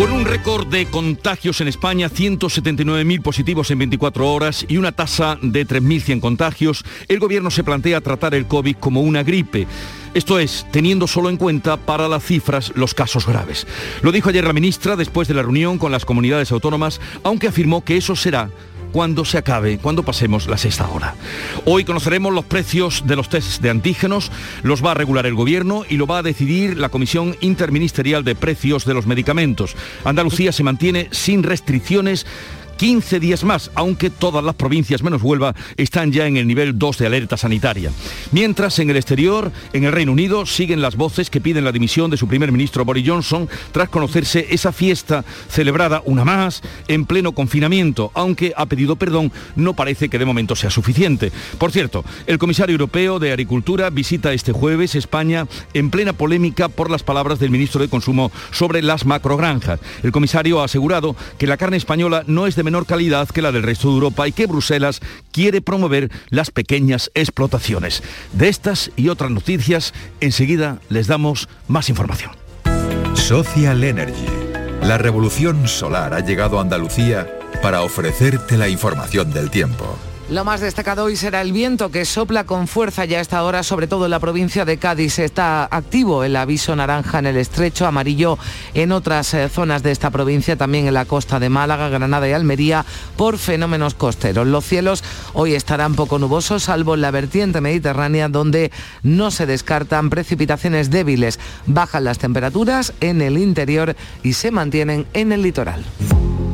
Con un récord de contagios en España, 179.000 positivos en 24 horas y una tasa de 3.100 contagios, el gobierno se plantea tratar el COVID como una gripe. Esto es, teniendo solo en cuenta para las cifras los casos graves. Lo dijo ayer la ministra después de la reunión con las comunidades autónomas, aunque afirmó que eso será cuando se acabe, cuando pasemos la sexta hora. Hoy conoceremos los precios de los tests de antígenos, los va a regular el Gobierno y lo va a decidir la Comisión Interministerial de Precios de los Medicamentos. Andalucía se mantiene sin restricciones 15 días más, aunque todas las provincias menos Huelva están ya en el nivel 2 de alerta sanitaria. Mientras en el exterior, en el Reino Unido, siguen las voces que piden la dimisión de su primer ministro Boris Johnson tras conocerse esa fiesta celebrada una más en pleno confinamiento, aunque ha pedido perdón, no parece que de momento sea suficiente. Por cierto, el comisario europeo de Agricultura visita este jueves España en plena polémica por las palabras del ministro de Consumo sobre las macrogranjas. El comisario ha asegurado que la carne española no es de menor calidad que la del resto de Europa y que Bruselas quiere promover las pequeñas explotaciones. De estas y otras noticias, enseguida les damos más información. Social Energy. La revolución solar ha llegado a Andalucía para ofrecerte la información del tiempo. Lo más destacado hoy será el viento que sopla con fuerza ya a esta hora, sobre todo en la provincia de Cádiz. Está activo el aviso naranja en el estrecho, amarillo en otras eh, zonas de esta provincia, también en la costa de Málaga, Granada y Almería, por fenómenos costeros. Los cielos hoy estarán poco nubosos, salvo en la vertiente mediterránea, donde no se descartan precipitaciones débiles. Bajan las temperaturas en el interior y se mantienen en el litoral.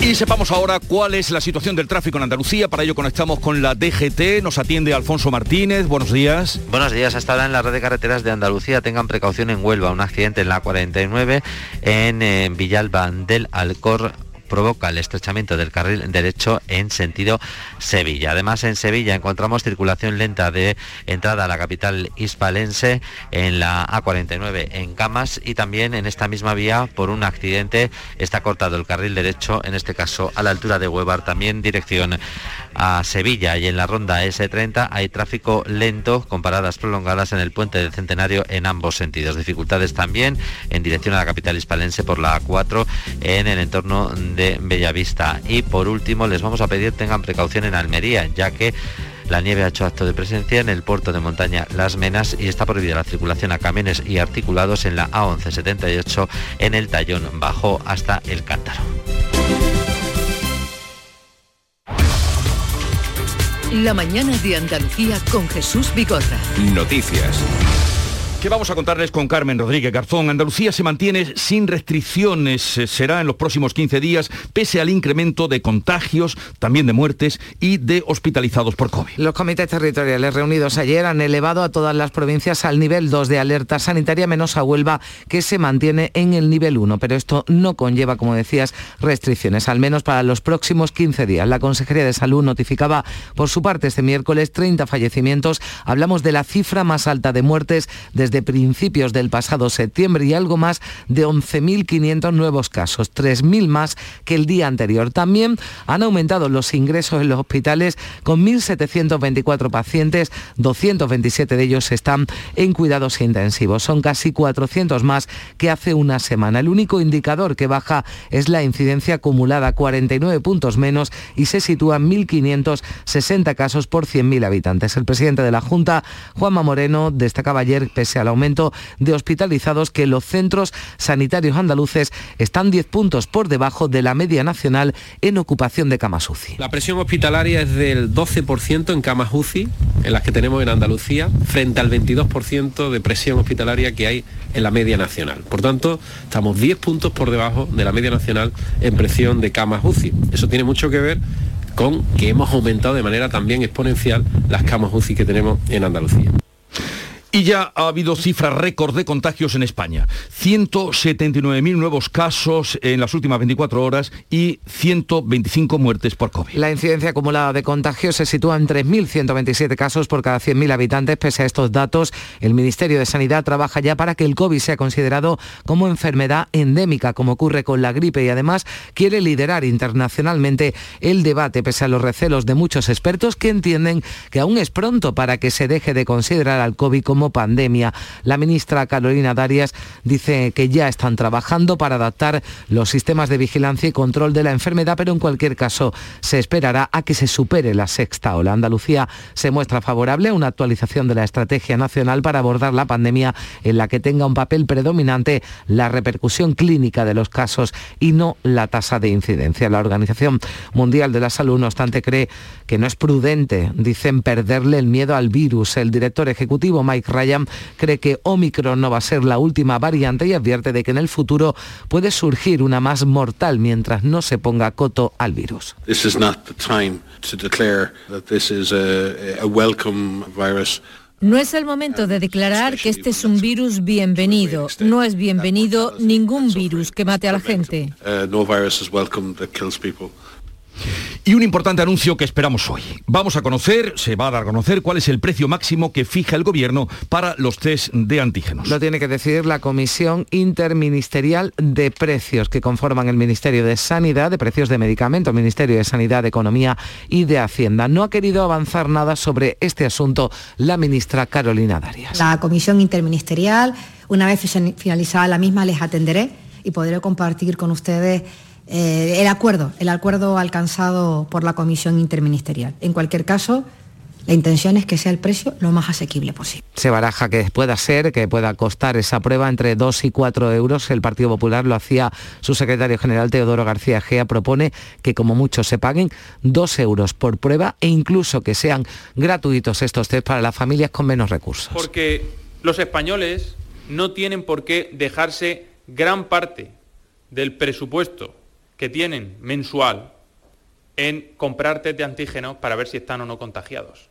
Y sepamos ahora cuál es la situación del tráfico en Andalucía. Para ello conectamos con la DGT. Nos atiende Alfonso Martínez. Buenos días. Buenos días. Hasta ahora en la red de carreteras de Andalucía tengan precaución en Huelva. Un accidente en la 49 en eh, Villalba del Alcor provoca el estrechamiento del carril derecho en sentido Sevilla. Además, en Sevilla encontramos circulación lenta de entrada a la capital hispalense en la A49 en Camas y también en esta misma vía por un accidente está cortado el carril derecho, en este caso a la altura de Huevar, también dirección a Sevilla y en la ronda S30 hay tráfico lento con paradas prolongadas en el puente del Centenario en ambos sentidos. Dificultades también en dirección a la capital hispalense por la A4 en el entorno de Bellavista. Y por último les vamos a pedir tengan precaución en Almería, ya que la nieve ha hecho acto de presencia en el puerto de montaña Las Menas y está prohibida la circulación a camiones y articulados en la A1178 en el Tallón Bajo hasta el Cántaro. La mañana de Andalucía con Jesús Bigorra. Noticias. ¿Qué vamos a contarles con Carmen Rodríguez Garzón? Andalucía se mantiene sin restricciones, eh, será en los próximos 15 días, pese al incremento de contagios, también de muertes y de hospitalizados por COVID. Los comités territoriales reunidos ayer han elevado a todas las provincias al nivel 2 de alerta sanitaria, menos a Huelva, que se mantiene en el nivel 1. Pero esto no conlleva, como decías, restricciones, al menos para los próximos 15 días. La Consejería de Salud notificaba por su parte este miércoles 30 fallecimientos. Hablamos de la cifra más alta de muertes desde de principios del pasado septiembre y algo más de 11.500 nuevos casos, 3.000 más que el día anterior. También han aumentado los ingresos en los hospitales con 1.724 pacientes, 227 de ellos están en cuidados intensivos. Son casi 400 más que hace una semana. El único indicador que baja es la incidencia acumulada, 49 puntos menos y se sitúa en 1.560 casos por 100.000 habitantes. El presidente de la Junta, Juanma Moreno, destacaba ayer, pese al aumento de hospitalizados que los centros sanitarios andaluces están 10 puntos por debajo de la media nacional en ocupación de camas UCI. La presión hospitalaria es del 12% en camas UCI, en las que tenemos en Andalucía, frente al 22% de presión hospitalaria que hay en la media nacional. Por tanto, estamos 10 puntos por debajo de la media nacional en presión de camas UCI. Eso tiene mucho que ver con que hemos aumentado de manera también exponencial las camas UCI que tenemos en Andalucía. Y ya ha habido cifras récord de contagios en España. 179.000 nuevos casos en las últimas 24 horas y 125 muertes por COVID. La incidencia acumulada de contagios se sitúa en 3.127 casos por cada 100.000 habitantes. Pese a estos datos, el Ministerio de Sanidad trabaja ya para que el COVID sea considerado como enfermedad endémica, como ocurre con la gripe, y además quiere liderar internacionalmente el debate, pese a los recelos de muchos expertos que entienden que aún es pronto para que se deje de considerar al COVID como pandemia. La ministra Carolina Darias dice que ya están trabajando para adaptar los sistemas de vigilancia y control de la enfermedad, pero en cualquier caso se esperará a que se supere la sexta ola. Andalucía se muestra favorable a una actualización de la estrategia nacional para abordar la pandemia en la que tenga un papel predominante la repercusión clínica de los casos y no la tasa de incidencia. La Organización Mundial de la Salud, no obstante, cree que no es prudente, dicen, perderle el miedo al virus. El director ejecutivo Mike Ryan cree que Omicron no va a ser la última variante y advierte de que en el futuro puede surgir una más mortal mientras no se ponga coto al virus. No es el momento de declarar que este es un virus bienvenido. No es bienvenido ningún virus que mate a la gente. Y un importante anuncio que esperamos hoy. Vamos a conocer, se va a dar a conocer cuál es el precio máximo que fija el gobierno para los test de antígenos. Lo tiene que decidir la Comisión Interministerial de Precios que conforman el Ministerio de Sanidad, de Precios de Medicamentos, Ministerio de Sanidad, de Economía y de Hacienda. No ha querido avanzar nada sobre este asunto la ministra Carolina Darias. La Comisión Interministerial, una vez finalizada la misma, les atenderé y podré compartir con ustedes eh, el acuerdo, el acuerdo alcanzado por la Comisión Interministerial. En cualquier caso, la intención es que sea el precio lo más asequible posible. Se baraja que pueda ser, que pueda costar esa prueba entre 2 y 4 euros. El Partido Popular lo hacía su secretario general Teodoro García Gea. Propone que como mucho se paguen 2 euros por prueba e incluso que sean gratuitos estos test para las familias con menos recursos. Porque los españoles no tienen por qué dejarse gran parte del presupuesto que tienen mensual en comprar test de antígenos para ver si están o no contagiados.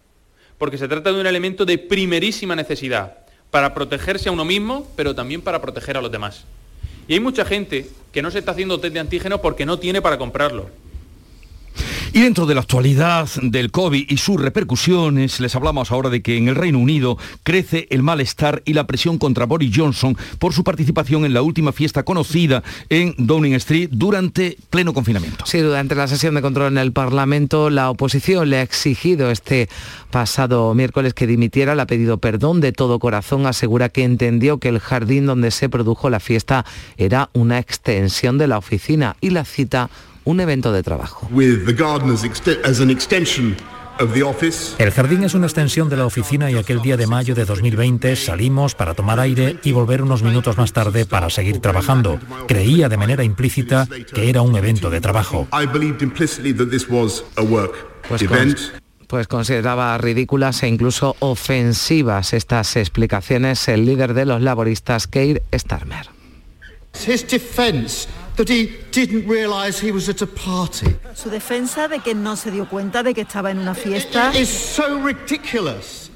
Porque se trata de un elemento de primerísima necesidad para protegerse a uno mismo, pero también para proteger a los demás. Y hay mucha gente que no se está haciendo test de antígenos porque no tiene para comprarlo. Y dentro de la actualidad del COVID y sus repercusiones, les hablamos ahora de que en el Reino Unido crece el malestar y la presión contra Boris Johnson por su participación en la última fiesta conocida en Downing Street durante pleno confinamiento. Sí, durante la sesión de control en el Parlamento, la oposición le ha exigido este pasado miércoles que dimitiera, le ha pedido perdón de todo corazón, asegura que entendió que el jardín donde se produjo la fiesta era una extensión de la oficina y la cita un evento de trabajo. El jardín es una extensión de la oficina y aquel día de mayo de 2020 salimos para tomar aire y volver unos minutos más tarde para seguir trabajando. Creía de manera implícita que era un evento de trabajo. Pues, pues consideraba ridículas e incluso ofensivas estas explicaciones el líder de los laboristas, Keir Starmer. Su defensa de que no se dio cuenta de que estaba en una fiesta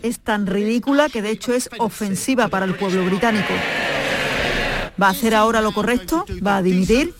es tan ridícula que de hecho es ofensiva para el pueblo británico. ¿Va a hacer ahora lo correcto? ¿Va a dimitir?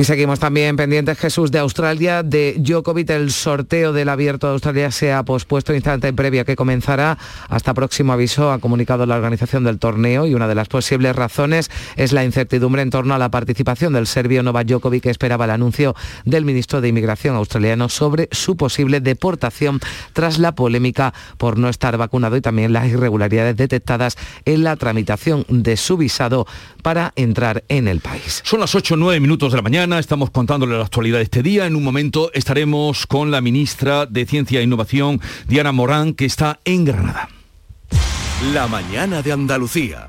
Y seguimos también pendientes, Jesús, de Australia, de Djokovic. El sorteo del abierto de Australia se ha pospuesto instante previa que comenzará. Hasta próximo aviso ha comunicado la organización del torneo y una de las posibles razones es la incertidumbre en torno a la participación del serbio Novak Djokovic que esperaba el anuncio del ministro de Inmigración australiano sobre su posible deportación tras la polémica por no estar vacunado y también las irregularidades detectadas en la tramitación de su visado para entrar en el país. Son las 8 o 9 minutos de la mañana estamos contándole la actualidad de este día. En un momento estaremos con la ministra de Ciencia e Innovación, Diana Morán, que está en Granada. La mañana de Andalucía.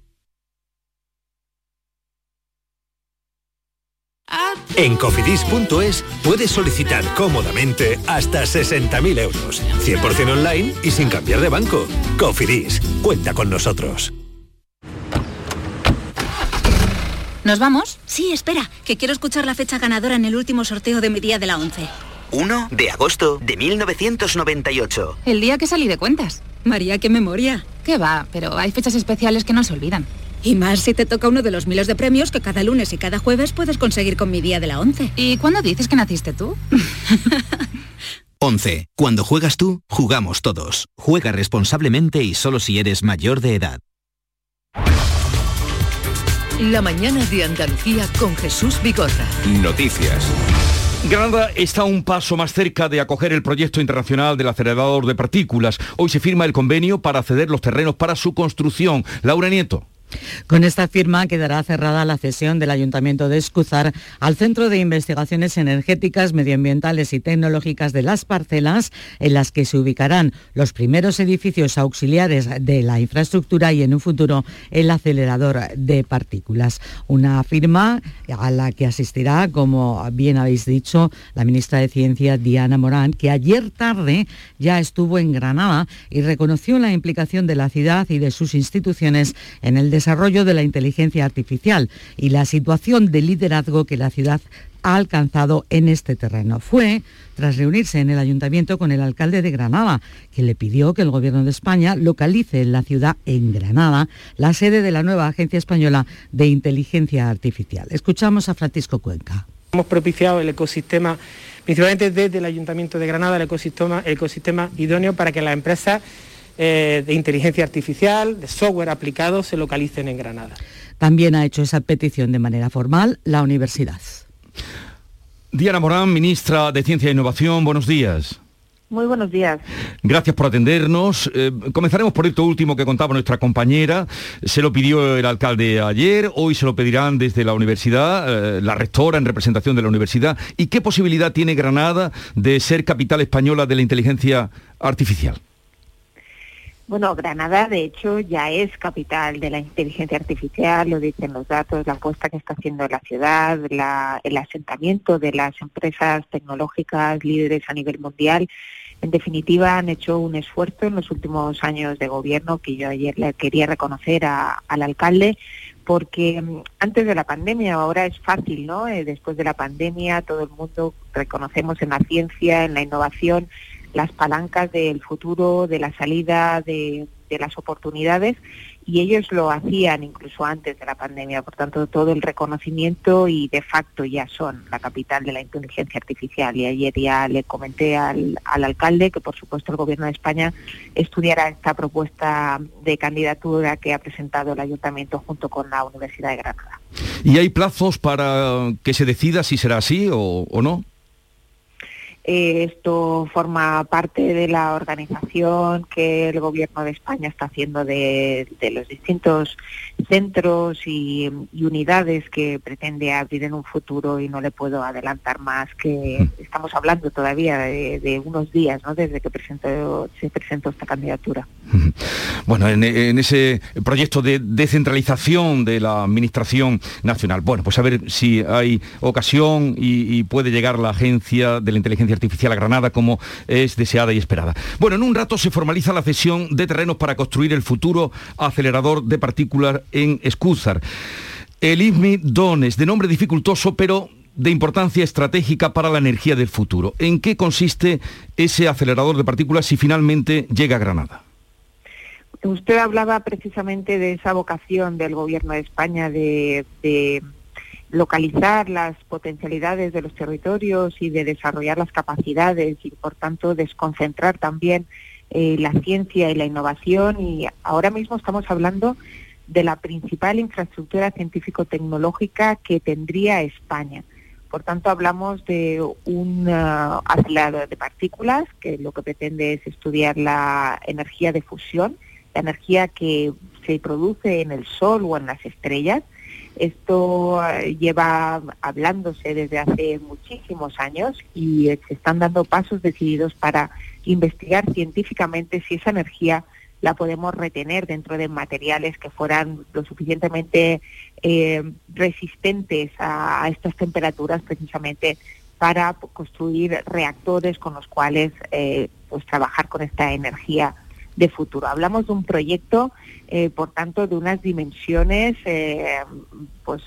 En cofidis.es puedes solicitar cómodamente hasta 60.000 euros, 100% online y sin cambiar de banco. Cofidis, cuenta con nosotros. ¿Nos vamos? Sí, espera, que quiero escuchar la fecha ganadora en el último sorteo de mi día de la 11. 1 de agosto de 1998. El día que salí de cuentas. María, qué memoria. ¿Qué va? Pero hay fechas especiales que no se olvidan. Y más si te toca uno de los miles de premios que cada lunes y cada jueves puedes conseguir con mi día de la 11. ¿Y cuándo dices que naciste tú? 11. Cuando juegas tú, jugamos todos. Juega responsablemente y solo si eres mayor de edad. La mañana de Andalucía con Jesús Bigorra. Noticias. Granada está un paso más cerca de acoger el proyecto internacional del acelerador de partículas. Hoy se firma el convenio para ceder los terrenos para su construcción. Laura Nieto. Con esta firma quedará cerrada la cesión del Ayuntamiento de Escúzar al Centro de Investigaciones Energéticas, Medioambientales y Tecnológicas de las Parcelas, en las que se ubicarán los primeros edificios auxiliares de la infraestructura y en un futuro el acelerador de partículas. Una firma a la que asistirá, como bien habéis dicho, la ministra de Ciencia, Diana Morán, que ayer tarde ya estuvo en Granada y reconoció la implicación de la ciudad y de sus instituciones en el desarrollo de la inteligencia artificial y la situación de liderazgo que la ciudad ha alcanzado en este terreno. Fue tras reunirse en el ayuntamiento con el alcalde de Granada, que le pidió que el gobierno de España localice en la ciudad, en Granada, la sede de la nueva Agencia Española de Inteligencia Artificial. Escuchamos a Francisco Cuenca. Hemos propiciado el ecosistema, principalmente desde el Ayuntamiento de Granada, el ecosistema, el ecosistema idóneo para que las empresas eh, de inteligencia artificial, de software aplicado, se localicen en Granada. También ha hecho esa petición de manera formal la universidad. Diana Morán, ministra de Ciencia e Innovación, buenos días. Muy buenos días. Gracias por atendernos. Eh, comenzaremos por esto último que contaba nuestra compañera. Se lo pidió el alcalde ayer, hoy se lo pedirán desde la universidad, eh, la rectora en representación de la universidad. ¿Y qué posibilidad tiene Granada de ser capital española de la inteligencia artificial? Bueno, Granada de hecho ya es capital de la inteligencia artificial, lo dicen los datos, la apuesta que está haciendo la ciudad, el asentamiento de las empresas tecnológicas líderes a nivel mundial. En definitiva, han hecho un esfuerzo en los últimos años de gobierno que yo ayer le quería reconocer al alcalde porque mm, antes de la pandemia, ahora es fácil, ¿no? Eh, después de la pandemia todo el mundo reconocemos en la ciencia, en la innovación, las palancas del futuro, de la salida, de, las oportunidades y ellos lo hacían incluso antes de la pandemia, por tanto todo el reconocimiento y de facto ya son la capital de la inteligencia artificial y ayer ya le comenté al, al alcalde que por supuesto el gobierno de España estudiará esta propuesta de candidatura que ha presentado el ayuntamiento junto con la Universidad de Granada. ¿Y hay plazos para que se decida si será así o, o no? Eh, esto forma parte de la organización que el Gobierno de España está haciendo de, los distintos centros y, unidades que pretende abrir en un futuro y no le puedo adelantar más que mm. estamos hablando todavía de, unos días ¿no? desde que presentó, se presentó esta candidatura. Bueno, en, ese proyecto de descentralización de la Administración Nacional, bueno, pues a ver si hay ocasión y puede llegar la Agencia de la Inteligencia Artificial a Granada como es deseada y esperada. Bueno, en un rato se formaliza la cesión de terrenos para construir el futuro acelerador de partículas en Escúzar. El ISMI Dones, de nombre dificultoso, pero de importancia estratégica para la energía del futuro. ¿En qué consiste ese acelerador de partículas si finalmente llega a Granada? Usted hablaba precisamente de esa vocación del Gobierno de España de localizar las potencialidades de los territorios y de desarrollar las capacidades y por tanto desconcentrar también eh, la ciencia y la innovación y ahora mismo estamos hablando de la principal infraestructura científico-tecnológica que tendría España. Por tanto, hablamos de un uh, acelerador de partículas que lo que pretende es estudiar la energía de fusión, la energía que se produce en el Sol o en las estrellas. Esto uh, lleva hablándose desde hace muchísimos años y se están dando pasos decididos para investigar científicamente si esa energía la podemos retener dentro de materiales que fueran lo suficientemente eh, resistentes a, estas temperaturas precisamente para construir reactores con los cuales eh, pues trabajar con esta energía de futuro. Hablamos de un proyecto, eh, por tanto, de unas dimensiones, pues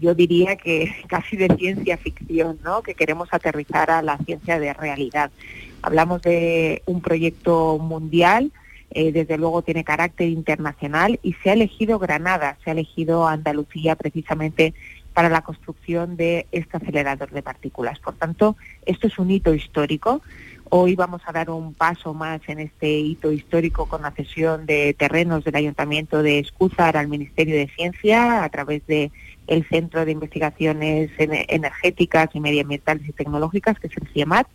yo diría que casi de ciencia ficción, ¿no? Que queremos aterrizar a la ciencia de realidad. Hablamos de un proyecto mundial, eh, desde luego tiene carácter internacional y se ha elegido Granada, se ha elegido Andalucía precisamente para la construcción de este acelerador de partículas. Por tanto, esto es un hito histórico. Hoy vamos a dar un paso más en este hito histórico con la cesión de terrenos del Ayuntamiento de Escúzar al Ministerio de Ciencia a través de el Centro de Investigaciones Energéticas y Medioambientales y Tecnológicas, que es el CIEMAT,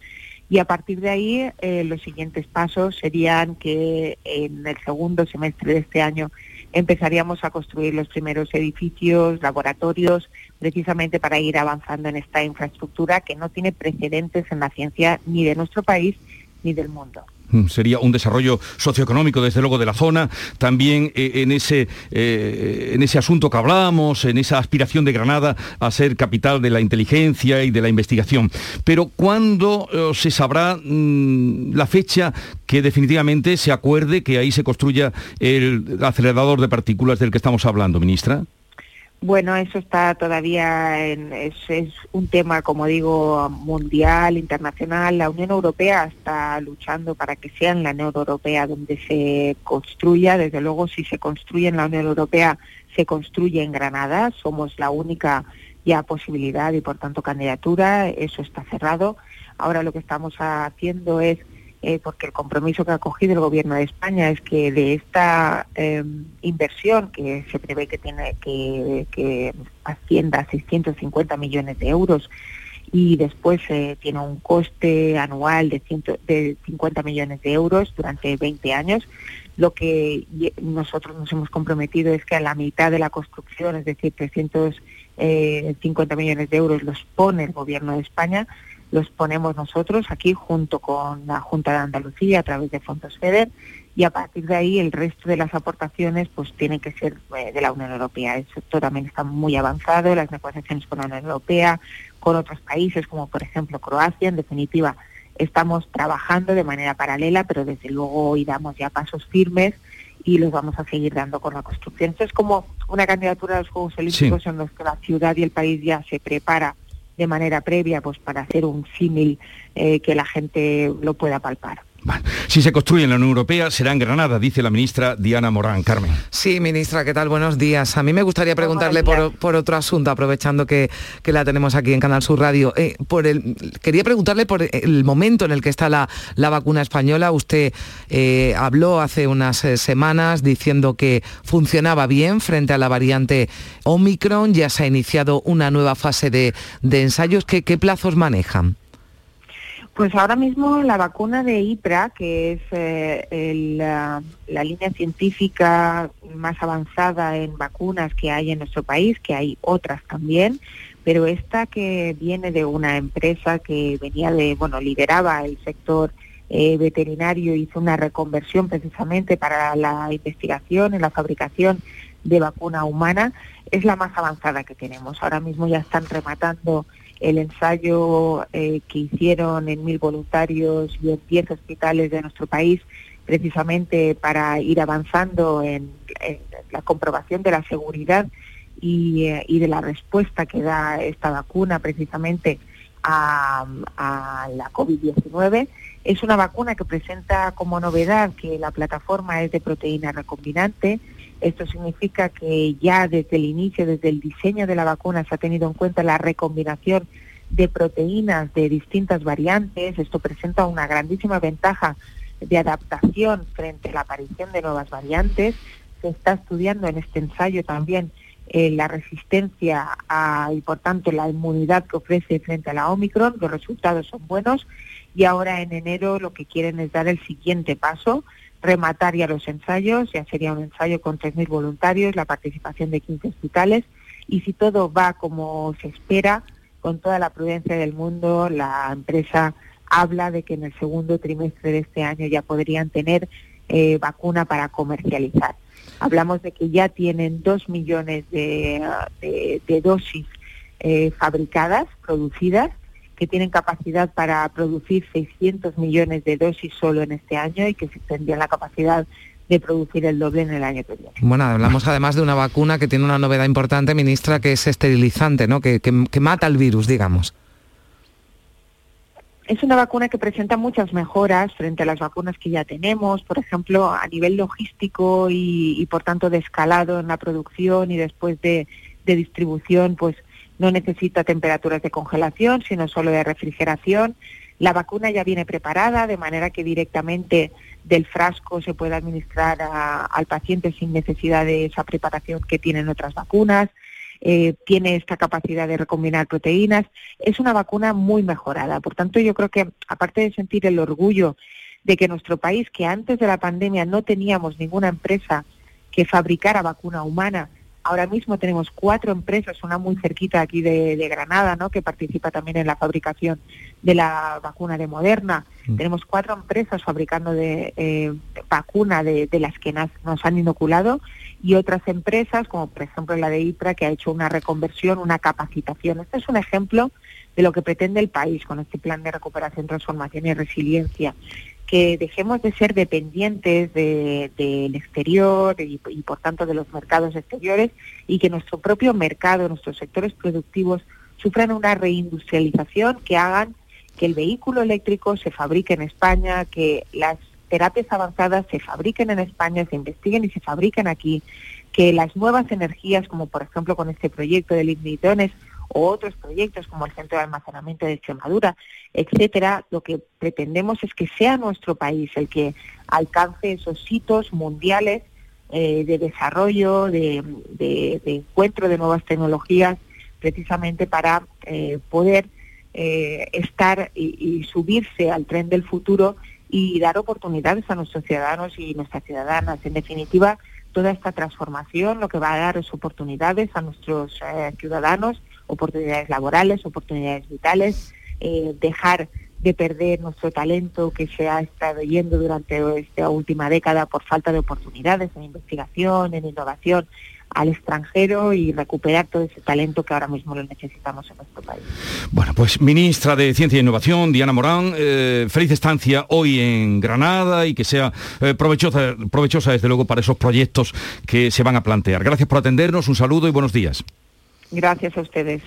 y a partir de ahí eh, los siguientes pasos serían que en el segundo semestre de este año empezaríamos a construir los primeros edificios, laboratorios, precisamente para ir avanzando en esta infraestructura que no tiene precedentes en la ciencia ni de nuestro país ni del mundo. Mm, sería un desarrollo socioeconómico, desde luego, de la zona, también eh, en, ese, eh, en ese asunto que hablábamos, en esa aspiración de Granada a ser capital de la inteligencia y de la investigación. Pero ¿cuándo eh, se sabrá mm, la fecha que definitivamente se acuerde que ahí se construya el acelerador de partículas del que estamos hablando, ministra? Bueno, eso está todavía en, es, un tema, como digo, mundial, internacional. La Unión Europea está luchando para que sea en la Unión Europea donde se construya. Desde luego, si se construye en la Unión Europea, se construye en Granada. Somos la única ya posibilidad y, por tanto, candidatura. Eso está cerrado. Ahora lo que estamos haciendo es eh, porque el compromiso que ha cogido el Gobierno de España es que de esta em, inversión que se prevé que tiene que, ascienda a 650 millones de euros y después eh, tiene un coste anual de, de 50 millones de euros durante 20 años, lo que nosotros nos hemos comprometido es que a la mitad de la construcción, es decir, 350 eh, millones de euros, los pone el Gobierno de España los ponemos nosotros aquí junto con la Junta de Andalucía a través de fondos FEDER y a partir de ahí el resto de las aportaciones pues tienen que ser eh, de la Unión Europea. El sector también está muy avanzado, las negociaciones con la Unión Europea, con otros países como por ejemplo Croacia, en definitiva estamos trabajando de manera paralela, pero desde luego hoy damos ya pasos firmes y los vamos a seguir dando con la construcción. Esto es como una candidatura a los Juegos Olímpicos en los que la ciudad y el país ya se prepara de manera previa pues para hacer un símil eh, que la gente lo pueda palpar. Si se construye en la Unión Europea, será en Granada, dice la ministra Diana Morán. Carmen. Sí, ministra, ¿qué tal? Buenos días. A mí me gustaría preguntarle por, otro asunto, aprovechando que, la tenemos aquí en Canal Sur Radio. Eh, por el, quería preguntarle por el momento en el que está la, vacuna española. Usted eh, habló hace unas eh, semanas diciendo que funcionaba bien frente a la variante Omicron. Ya se ha iniciado una nueva fase de, ensayos. ¿Qué plazos manejan? Pues ahora mismo la vacuna de IPRA, que es eh, la, línea científica más avanzada en vacunas que hay en nuestro país, que hay otras también, pero esta que viene de una empresa que venía de, bueno, lideraba el sector eh, veterinario, hizo una reconversión precisamente para la investigación y la fabricación de vacuna humana, es la más avanzada que tenemos. Ahora mismo ya están rematando el ensayo eh, que hicieron en mil voluntarios y en diez hospitales de nuestro país, precisamente para ir avanzando en, la comprobación de la seguridad y, eh, y, de la respuesta que da esta vacuna precisamente a la COVID-19. Es una vacuna que presenta como novedad que la plataforma es de proteína recombinante, esto significa que ya desde el inicio, desde el diseño de la vacuna, se ha tenido en cuenta la recombinación de proteínas de distintas variantes. Esto presenta una grandísima ventaja de adaptación frente a la aparición de nuevas variantes. Se está estudiando en este ensayo también eh, la resistencia y por tanto la inmunidad que ofrece frente a la Omicron. Los resultados son buenos y ahora en enero lo que quieren es dar el siguiente paso, rematar ya los ensayos, ya sería un ensayo con 3.000 voluntarios, la participación de 15 hospitales y si todo va como se espera, con toda la prudencia del mundo, la empresa habla de que en el segundo trimestre de este año ya podrían tener eh, vacuna para comercializar. Hablamos de que ya tienen dos millones de, dosis eh, fabricadas, producidas, que tienen capacidad para producir 600 millones de dosis solo en este año y que se tendría la capacidad de producir el doble en el año que viene. Bueno, hablamos además de una vacuna que tiene una novedad importante, ministra, que es esterilizante, ¿no? que, que mata el virus, digamos. Es una vacuna que presenta muchas mejoras frente a las vacunas que ya tenemos, por ejemplo, a nivel logístico y, por tanto de escalado en la producción y después de, distribución, pues no necesita temperaturas de congelación, sino solo de refrigeración. La vacuna ya viene preparada, de manera que directamente del frasco se puede administrar al paciente sin necesidad de esa preparación que tienen otras vacunas. Eh, tiene esta capacidad de recombinar proteínas. Es una vacuna muy mejorada. Por tanto, yo creo que aparte de sentir el orgullo de que nuestro país, que antes de la pandemia no teníamos ninguna empresa que fabricara vacuna humana, Ahora mismo tenemos cuatro empresas, una muy cerquita aquí de, Granada, ¿no? que participa también en la fabricación de la vacuna de Moderna. Mm. Tenemos cuatro empresas fabricando de, eh, vacuna de, las que nos, han inoculado y otras empresas, como por ejemplo la de IPRA, que ha hecho una reconversión, una capacitación. Este es un ejemplo de lo que pretende el país con este plan de recuperación, transformación y resiliencia que dejemos de ser dependientes del exterior y, por tanto de los mercados exteriores y que nuestro propio mercado, nuestros sectores productivos sufran una reindustrialización que hagan que el vehículo eléctrico se fabrique en España, que las terapias avanzadas se fabriquen en España, se investiguen y se fabriquen aquí, que las nuevas energías, como por ejemplo con este proyecto de lignitones, o otros proyectos como el Centro de Almacenamiento de Extremadura, etcétera, lo que pretendemos es que sea nuestro país el que alcance esos hitos mundiales eh, de desarrollo, de, encuentro de nuevas tecnologías, precisamente para eh, poder eh, estar y, subirse al tren del futuro y dar oportunidades a nuestros ciudadanos y nuestras ciudadanas. En definitiva, toda esta transformación lo que va a dar es oportunidades a nuestros ciudadanos oportunidades laborales, oportunidades vitales, eh, dejar de perder nuestro talento que se ha estado yendo durante esta última década por falta de oportunidades en investigación, en innovación al extranjero y recuperar todo ese talento que ahora mismo lo necesitamos en nuestro país. Bueno, pues ministra de Ciencia e Innovación, Diana Morán, eh, feliz estancia hoy en Granada y que sea eh, provechosa, provechosa desde luego para esos proyectos que se van a plantear. Gracias por atendernos, un saludo y buenos días. Gracias a ustedes.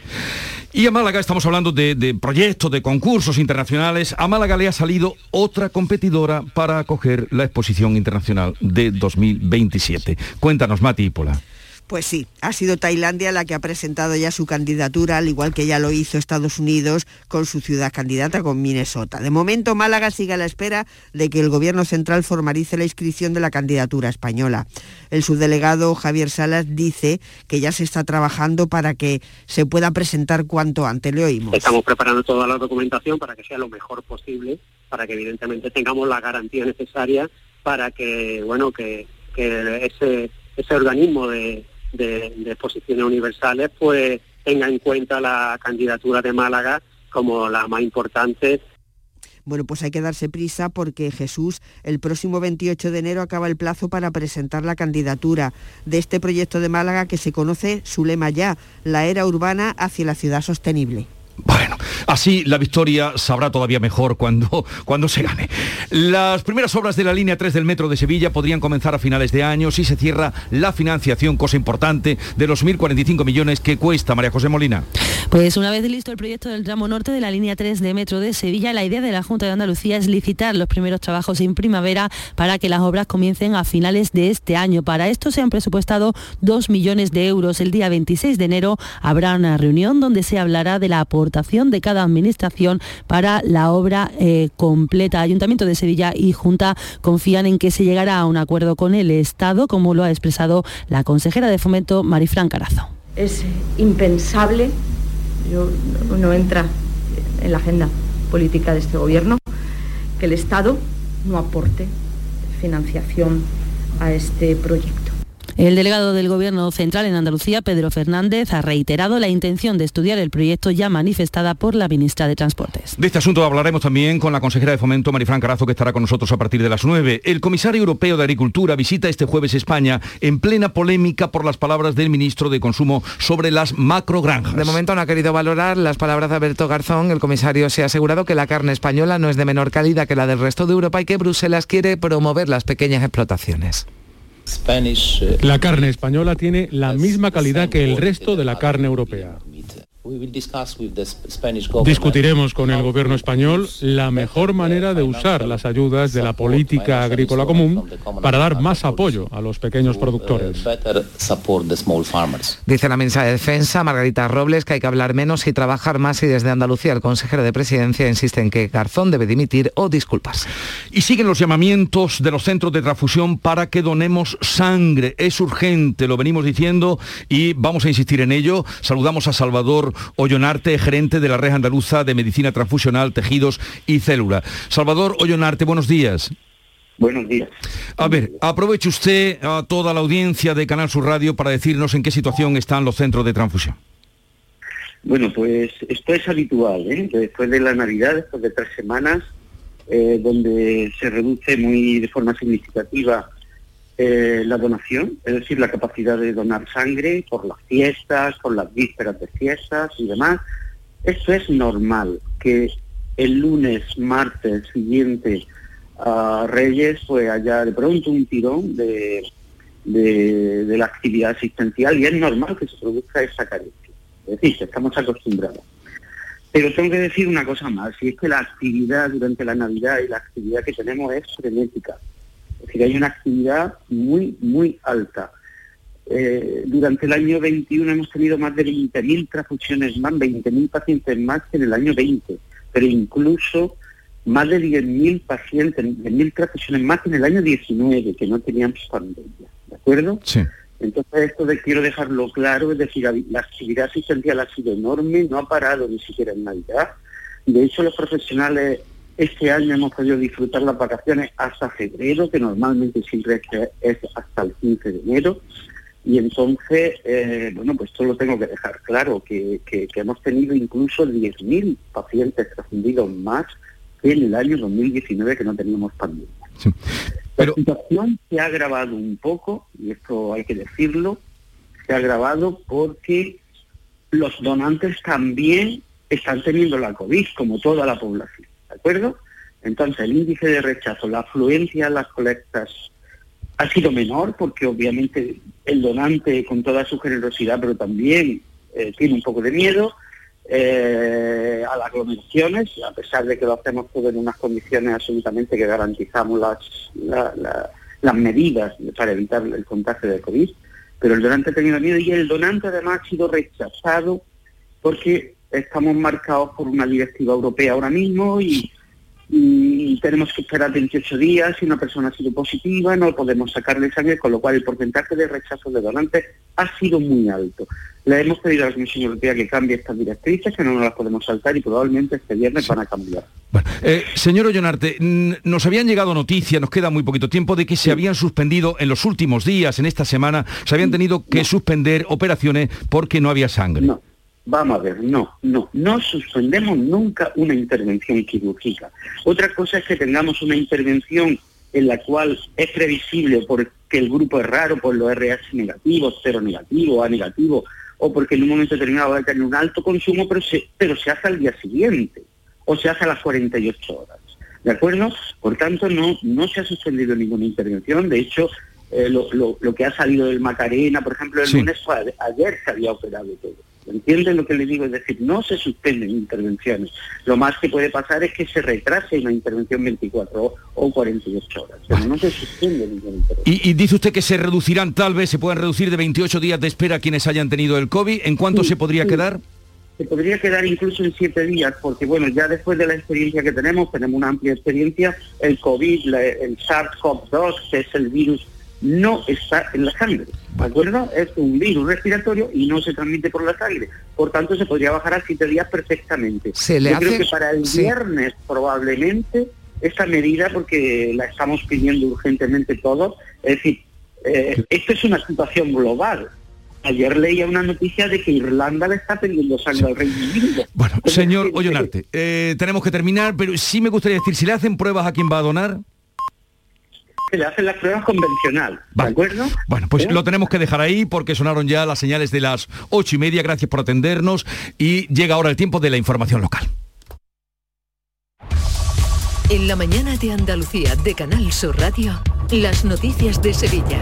Y a Málaga estamos hablando de, proyectos, de concursos internacionales. A Málaga le ha salido otra competidora para acoger la exposición internacional de 2027. Cuéntanos, Mati Ípola. Pues sí, ha sido Tailandia la que ha presentado ya su candidatura, al igual que ya lo hizo Estados Unidos con su ciudad candidata, con Minnesota. De momento, Málaga sigue a la espera de que el Gobierno central formalice la inscripción de la candidatura española. El subdelegado Javier Salas dice que ya se está trabajando para que se pueda presentar cuanto antes. Le oímos. Estamos preparando toda la documentación para que sea lo mejor posible, para que evidentemente tengamos la garantía necesaria para que, bueno, que, ese, ese organismo de de, exposiciones universales, pues tenga en cuenta la candidatura de Málaga como la más importante bueno, pues hay que darse prisa porque Jesús, el próximo 28 de enero acaba el plazo para presentar la candidatura de este proyecto de Málaga que se conoce su lema ya, la era urbana hacia la ciudad sostenible. Bueno, así la victoria sabrá todavía mejor cuando, cuando se gane. Las primeras obras de la línea 3 del metro de Sevilla podrían comenzar a finales de año si se cierra la financiación, cosa importante, de los 1.045 millones que cuesta María José Molina. Pues una vez listo el proyecto del tramo norte de la línea 3 de metro de Sevilla, la idea de la Junta de Andalucía es licitar los primeros trabajos en primavera para que las obras comiencen a finales de este año. Para esto se han presupuestado 2 millones de euros. El día 26 de enero habrá una reunión donde se hablará de la aportación de cada administración para la obra eh, completa. Ayuntamiento de Sevilla y Junta confían en que se llegará a un acuerdo con el Estado, como lo ha expresado la consejera de Fomento, Marifran Carazo. Es impensable, no entra en la agenda política de este Gobierno, que el Estado no aporte financiación a este proyecto. El delegado del Gobierno Central en Andalucía, Pedro Fernández, ha reiterado la intención de estudiar el proyecto ya manifestada por la ministra de Transportes. De este asunto hablaremos también con la consejera de Fomento, Marifran Carazo, que estará con nosotros a partir de las 9. El comisario europeo de Agricultura visita este jueves España en plena polémica por las palabras del ministro de Consumo sobre las macrogranjas. De momento no ha querido valorar las palabras de Alberto Garzón. El comisario se ha asegurado que la carne española no es de menor calidad que la del resto de Europa y que Bruselas quiere promover las pequeñas explotaciones. Eh, la carne española tiene la misma calidad que el resto de la carne europea. Discutiremos con el gobierno español la mejor manera de usar las ayudas de la política agrícola común para dar más apoyo a los pequeños productores. Dice la ministra de Defensa, Margarita Robles, que hay que hablar menos y trabajar más y desde Andalucía el consejero de Presidencia insiste en que Garzón debe dimitir o disculparse. Y siguen los llamamientos de los centros de transfusión para que donemos sangre. Es urgente, lo venimos diciendo y vamos a insistir en ello. Saludamos a Salvador Ollonarte, gerente de la Red Andaluza de Medicina Transfusional, Tejidos y Célula. Salvador Ollonarte, buenos días. Buenos días. A ver, aproveche usted a toda la audiencia de Canal Sur Radio para decirnos en qué situación están los centros de transfusión. Bueno, pues esto es habitual, ¿eh? después de la Navidad, después de tres semanas, eh, donde se reduce muy de forma significativa eh, la donación, es decir, la capacidad de donar sangre por las fiestas, por las vísperas de fiestas y demás. Esto es normal, que el lunes, martes siguiente a Reyes, pues haya de pronto un tirón de, de, la actividad asistencial y es normal que se produzca esa carencia. Es decir, estamos acostumbrados. Pero tengo que decir una cosa más, y es que la actividad durante la Navidad y la actividad que tenemos es frenética. Es decir, hay una actividad muy, muy alta. Eh, durante el año 21 hemos tenido más de 20.000 transfusiones más, 20.000 pacientes más que en el año 20, pero incluso más de 10.000 pacientes, 10.000 transfusiones más que en el año 19, que no teníamos pandemia. ¿De acuerdo? Sí. Entonces esto de, quiero dejarlo claro, es decir, la actividad asistencial ha sido enorme, no ha parado ni siquiera en Navidad. De hecho, los profesionales este año hemos podido disfrutar las vacaciones hasta febrero, que normalmente siempre es hasta el 15 de enero. Y entonces, eh, bueno, pues esto lo tengo que dejar claro, que, hemos tenido incluso 10.000 pacientes transfundidos más que en el año 2019 que no teníamos pandemia. La situación se ha agravado un poco, y esto hay que decirlo, se ha agravado porque los donantes también están teniendo la COVID, como toda la población. ¿De acuerdo? Entonces, el índice de rechazo, la afluencia a las colectas ha sido menor porque obviamente el donante con toda su generosidad, pero también eh, tiene un poco de miedo eh, a las aglomeraciones, a pesar de que lo hacemos todo en unas condiciones absolutamente que garantizamos las, las medidas para evitar el contagio de COVID, pero el donante ha tenido miedo y el donante además ha sido rechazado porque estamos marcados por una directiva europea ahora mismo y, tenemos que esperar 28 días si una persona ha sido positiva, no podemos sacarle sangre, con lo cual el porcentaje de rechazo de donantes ha sido muy alto. Le hemos pedido a la Comisión Europea que cambie estas directrices, que no nos las podemos saltar y probablemente este viernes van a cambiar. Eh, señor Ollonarte, nos habían llegado noticias, nos queda muy poquito tiempo, de que se habían suspendido en los últimos días, en esta semana, se habían tenido que suspender operaciones porque no había sangre. No. Vamos a ver, no, no, no suspendemos nunca una intervención quirúrgica. Otra cosa es que tengamos una intervención en la cual es previsible porque el grupo es raro por los RH negativos, cero negativo, A negativo, o porque en un momento determinado va a tener un alto consumo, pero se, pero se hace al día siguiente, o se hace a las 48 horas. ¿De acuerdo? Por tanto, no, no se ha suspendido ninguna intervención. De hecho, eh, lo, que ha salido del Macarena, por ejemplo, el lunes fue, ayer se había operado todo. ¿Entienden lo que le digo? Es decir, no se suspenden intervenciones. Lo más que puede pasar es que se retrase una intervención 24 o 48 horas, pero no se suspende ninguna intervención. Y, dice usted que se reducirán, tal vez se puedan reducir de 28 días de espera quienes hayan tenido el COVID. ¿En cuánto se podría quedar? se podría quedar incluso en siete días, porque bueno, ya después de la experiencia que tenemos, tenemos una amplia experiencia, el COVID, el SARS-CoV-2, que es el virus, no está en la sangre, ¿de acuerdo? Es un virus respiratorio y no se transmite por la sangre. Por tanto, se podría bajar a siete días perfectamente. Yo creo que para el viernes probablemente esa medida, porque la estamos pidiendo urgentemente todos, es decir, eh, esto es una situación global. Ayer leía una noticia de que Irlanda le está pidiendo sangre al Reino Unido. Bueno, señor Ollonarte, eh, tenemos que terminar, pero sí me gustaría decir, si le hacen pruebas a quién va a donar. Se le hacen las pruebas convencional, ¿de acuerdo? Bueno, pues lo tenemos que dejar ahí porque sonaron ya las señales de las ocho y media. Gracias por atendernos y llega ahora el tiempo de la información local. En la mañana de Andalucía de Canal Sur Radio, las noticias de Sevilla.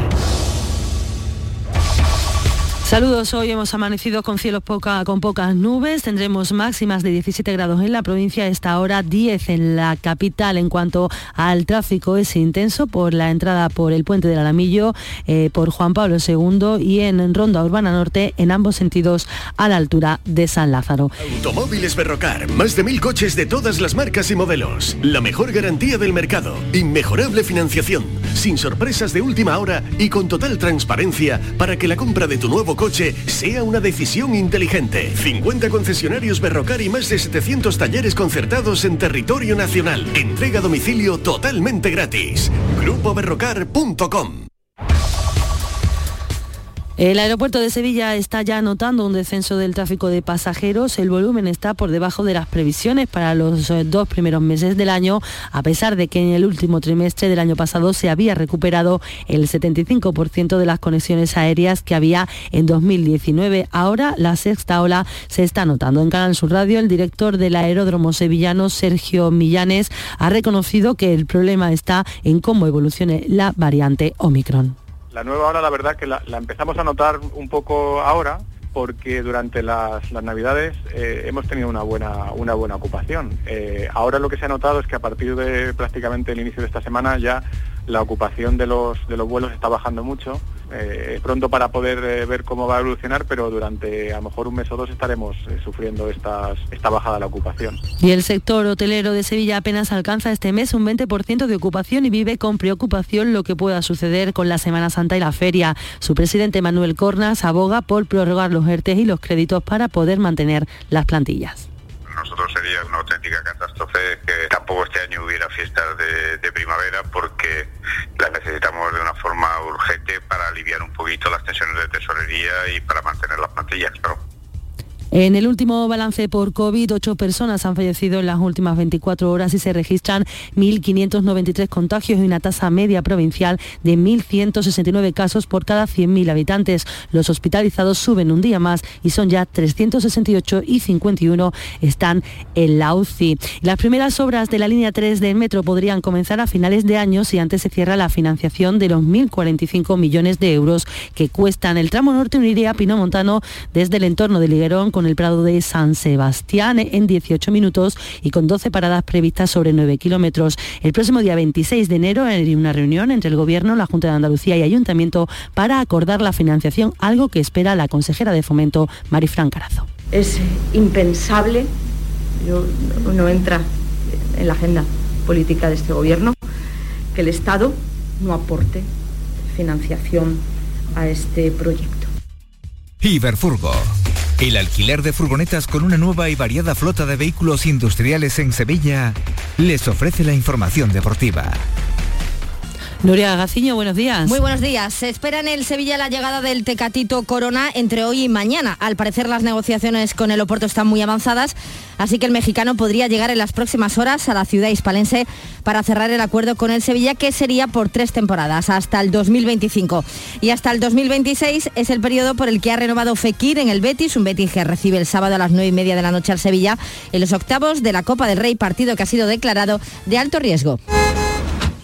Saludos, hoy hemos amanecido con cielos poca, con pocas nubes, tendremos máximas de 17 grados en la provincia, esta hora 10 en la capital. En cuanto al tráfico es intenso por la entrada por el puente del Alamillo, eh, por Juan Pablo II y en Ronda Urbana Norte en ambos sentidos a la altura de San Lázaro. Automóviles Berrocar, más de mil coches de todas las marcas y modelos, la mejor garantía del mercado, inmejorable financiación, sin sorpresas de última hora y con total transparencia para que la compra de tu nuevo coche sea una decisión inteligente. 50 concesionarios Berrocar y más de 700 talleres concertados en territorio nacional. Entrega a domicilio totalmente gratis. GrupoBerrocar.com el aeropuerto de Sevilla está ya notando un descenso del tráfico de pasajeros. El volumen está por debajo de las previsiones para los eh, dos primeros meses del año, a pesar de que en el último trimestre del año pasado se había recuperado el 75% de las conexiones aéreas que había en 2019. Ahora la sexta ola se está notando. En Canal Sur Radio, el director del aeródromo sevillano, Sergio Millanes, ha reconocido que el problema está en cómo evolucione la variante Omicron. La nueva ola, la verdad que la, empezamos a notar un poco ahora, porque durante las, navidades eh, hemos tenido una buena, una buena ocupación. Eh, ahora lo que se ha notado es que a partir de prácticamente el inicio de esta semana ya la ocupación de los, de los vuelos está bajando mucho. Eh, pronto para poder eh, ver cómo va a evolucionar, pero durante a lo mejor un mes o dos estaremos eh, sufriendo esta bajada de la ocupación. Y el sector hotelero de Sevilla apenas alcanza este mes un 20% de ocupación y vive con preocupación lo que pueda suceder con la Semana Santa y la feria. Su presidente Manuel Cornas aboga por prorrogar los ERTES y los créditos para poder mantener las plantillas nosotros sería una auténtica catástrofe que tampoco este año hubiera fiestas de, primavera porque las necesitamos de una forma urgente para aliviar un poquito las tensiones de tesorería y para mantener las plantillas, en el último balance por COVID, ocho personas han fallecido en las últimas 24 horas y se registran 1.593 contagios y una tasa media provincial de 1.169 casos por cada 100.000 habitantes. Los hospitalizados suben un día más y son ya 368 y 51 están en la UCI. Las primeras obras de la línea 3 del metro podrían comenzar a finales de año si antes se cierra la financiación de los 1.045 millones de euros que cuestan. El tramo norte uniría a Pino Montano desde el entorno de Liguerón con el Prado de San Sebastián en 18 minutos y con 12 paradas previstas sobre 9 kilómetros. El próximo día 26 de enero hay una reunión entre el Gobierno, la Junta de Andalucía y Ayuntamiento para acordar la financiación, algo que espera la consejera de Fomento, Marifran Carazo. Es impensable, no entra en la agenda política de este Gobierno, que el Estado no aporte financiación a este proyecto. Iberfurgo el alquiler de furgonetas con una nueva y variada flota de vehículos industriales en Sevilla les ofrece la información deportiva. Nuria Gaciño, buenos días. Muy buenos días. Se espera en el Sevilla la llegada del Tecatito Corona entre hoy y mañana. Al parecer las negociaciones con el Oporto están muy avanzadas, así que el mexicano podría llegar en las próximas horas a la ciudad hispalense para cerrar el acuerdo con el Sevilla, que sería por tres temporadas, hasta el 2025. Y hasta el 2026 es el periodo por el que ha renovado Fekir en el Betis, un Betis que recibe el sábado a las 9 y media de la noche al Sevilla en los octavos de la Copa del Rey, partido que ha sido declarado de alto riesgo.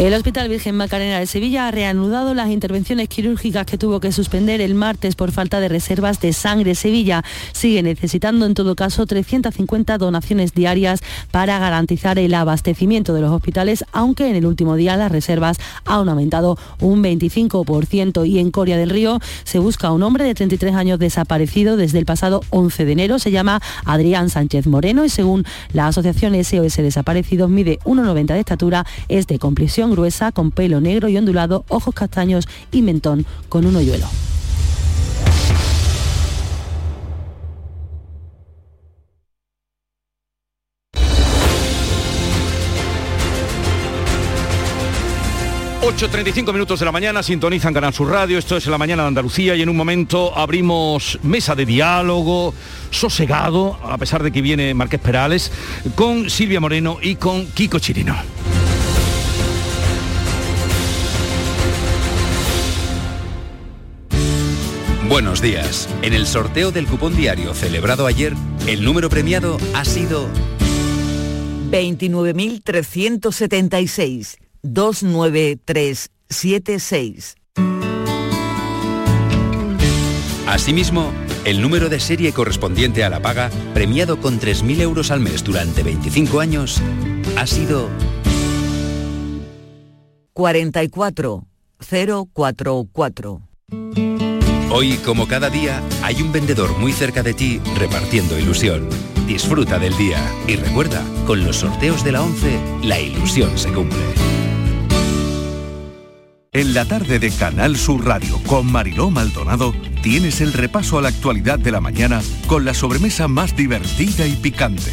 El Hospital Virgen Macarena de Sevilla ha reanudado las intervenciones quirúrgicas que tuvo que suspender el martes por falta de reservas de sangre. Sevilla sigue necesitando en todo caso 350 donaciones diarias para garantizar el abastecimiento de los hospitales, aunque en el último día las reservas han aumentado un 25% y en Coria del Río se busca un hombre de 33 años desaparecido desde el pasado 11 de enero. Se llama Adrián Sánchez Moreno y según la asociación SOS Desaparecidos mide 1,90 de estatura, es de complexión gruesa, con pelo negro y ondulado, ojos castaños y mentón con un hoyuelo. 8.35 minutos de la mañana, sintonizan Canal Sur Radio, esto es La Mañana de Andalucía y en un momento abrimos mesa de diálogo sosegado, a pesar de que viene Marqués Perales, con Silvia Moreno y con Kiko Chirino. Buenos días. En el sorteo del cupón diario celebrado ayer, el número premiado ha sido 29.376. 29376. Asimismo, el número de serie correspondiente a la paga, premiado con 3.000 euros al mes durante 25 años, ha sido 44044. Hoy, como cada día, hay un vendedor muy cerca de ti repartiendo ilusión. Disfruta del día y recuerda, con los sorteos de la 11, la ilusión se cumple. En la tarde de Canal Sur Radio con Mariló Maldonado tienes el repaso a la actualidad de la mañana con la sobremesa más divertida y picante,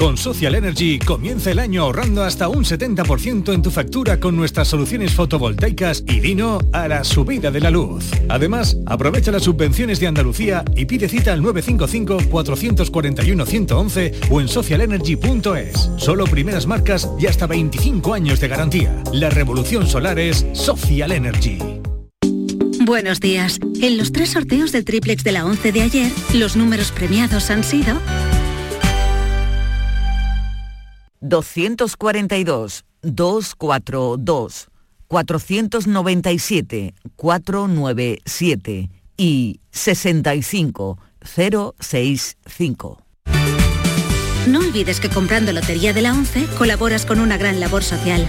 Con Social Energy comienza el año ahorrando hasta un 70% en tu factura con nuestras soluciones fotovoltaicas y vino a la subida de la luz. Además, aprovecha las subvenciones de Andalucía y pide cita al 955-441-111 o en socialenergy.es. Solo primeras marcas y hasta 25 años de garantía. La revolución solar es Social Energy. Buenos días. En los tres sorteos del triplex de la 11 de ayer, los números premiados han sido 242, 242, 497, 497 y 65, 065. No olvides que comprando Lotería de la 11 colaboras con una gran labor social.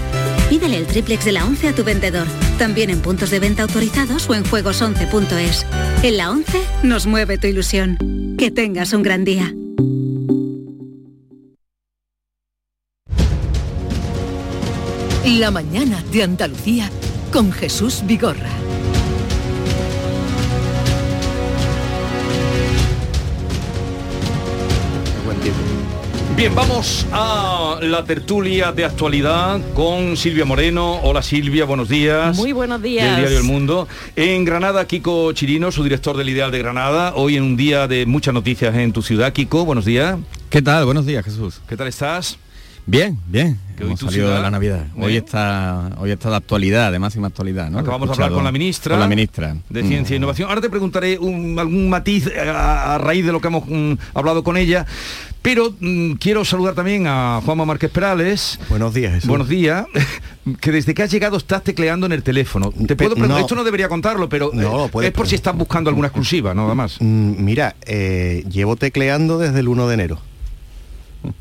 Pídele el triplex de la 11 a tu vendedor, también en puntos de venta autorizados o en juegos11.es. En la 11 nos mueve tu ilusión. Que tengas un gran día. La mañana de Andalucía con Jesús Vigorra. Bien, vamos a la tertulia de actualidad con Silvia Moreno. Hola Silvia, buenos días. Muy buenos días. Del diario El Mundo. En Granada, Kiko Chirino, su director del Ideal de Granada. Hoy en un día de muchas noticias en tu ciudad. Kiko, buenos días. ¿Qué tal? Buenos días, Jesús. ¿Qué tal estás? Bien, bien. Que hoy Hemos salido ciudad, de la Navidad. Hoy ¿eh? está, hoy está de actualidad, de máxima actualidad. ¿no? Acabamos de hablar con la ministra. Con la ministra. de Mm. Ciencia e Innovación. Ahora te preguntaré un- algún matiz a, a raíz de lo que hemos mm, hablado con ella. Pero mm, quiero saludar también a Juanma Márquez Perales. Buenos días, Jesús. Buenos días. Que desde que has llegado estás tecleando en el teléfono. Te puedo preguntar, no. esto no debería contarlo, pero No, eh, es por si estás buscando alguna exclusiva, nada más. Mm, Mira, eh, llevo tecleando desde el 1 de enero.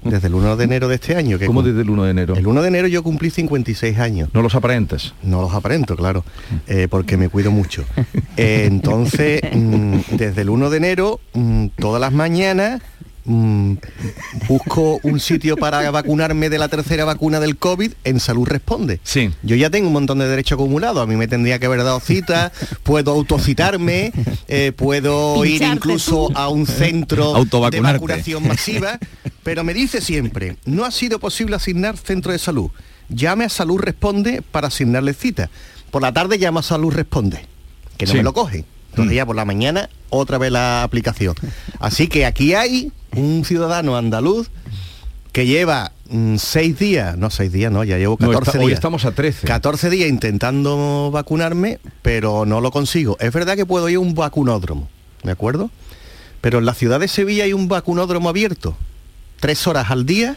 Desde el 1 de enero de este año. Que ¿Cómo desde el 1 de enero? El 1 de enero yo cumplí 56 años. ¿No los aparentas? No los aparento, claro, eh, porque me cuido mucho. Eh, entonces, mm, desde el 1 de enero, mm, todas las mañanas, mm, busco un sitio para vacunarme de la tercera vacuna del COVID en Salud Responde. Sí. Yo ya tengo un montón de derecho acumulado. A mí me tendría que haber dado cita, puedo autocitarme, eh, puedo ir incluso tú. a un centro de vacunación masiva, pero me dice siempre, no ha sido posible asignar centro de salud. Llame a Salud Responde para asignarle cita. Por la tarde llama a Salud Responde, que no Sí. me lo cogen. Entonces ya por la mañana otra vez la aplicación. Así que aquí hay un ciudadano andaluz que lleva mm, seis días, no seis días, no, ya llevo No, 14 está- hoy días. estamos a 13. 14 días intentando vacunarme, pero no lo consigo. Es verdad que puedo ir a un vacunódromo, ¿de acuerdo? Pero en la ciudad de Sevilla hay un vacunódromo abierto, tres horas al día,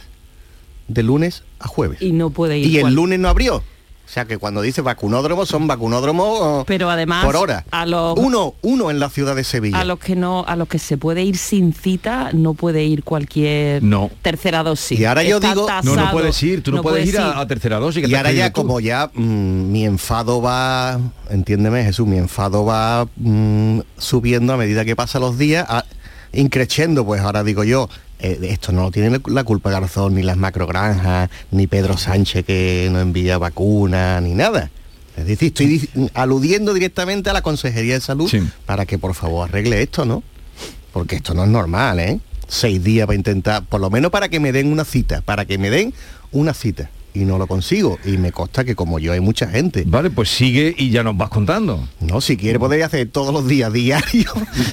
de lunes a jueves. Y no puede ir. Y el cual- lunes no abrió. O sea que cuando dice vacunódromo son vacunódromos Pero además por hora. a los Uno, uno en la ciudad de Sevilla. a los que no a los que se puede ir sin cita no puede ir cualquier No. tercera dosis. Y ahora yo Está digo- No, no puedes ir, tú no, puedes ir a, a tercera dosis. que Y ahora ya tú. como ya mm, mi enfado va, entiéndeme Jesús, mi enfado va mm, subiendo a medida que pasan los días, a- increciendo, pues ahora digo yo, eh, esto no lo tiene la culpa Garzón, ni las macrogranjas, ni Pedro Sánchez que no envía vacunas, ni nada. Es decir, estoy di- aludiendo directamente a la Consejería de Salud para que por favor arregle esto, ¿no? Porque esto no es normal, ¿eh? Seis días para intentar, por lo menos para que me den una cita, para que me den una cita. Y no lo consigo. Y me consta que como yo hay mucha gente. Vale, pues sigue y ya nos vas contando. No, si quiere podría hacer todos los días, diario.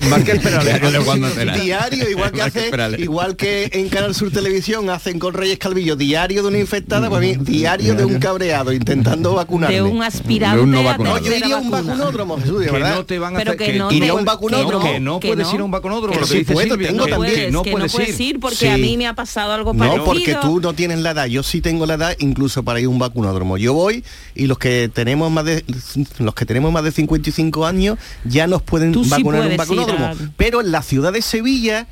Más que esperarle. diario, igual que hace, igual que en Canal Sur Televisión hacen con Reyes Calvillo, diario de una infectada, para mí, diario de un cabreado intentando vacunarme. De un aspirante De un no vacunado. No, yo iría a un vacunódromo, Jesús, de Que verdad. no te van a Pero hacer- que que- no Iría a un vacunódromo. que no puedes ir a un vacunódromo, Que sí puedo, tengo también. que no puedes no ir. porque Sí. a mí me ha pasado algo No, parecido. porque tú no tienes la edad, yo sí tengo la edad incluso para ir a un vacunódromo. Yo voy y los que tenemos más de los que tenemos más de 55 años ya nos pueden Tú sí vacunar en un vacunódromo. a- Pero en la ciudad de Sevilla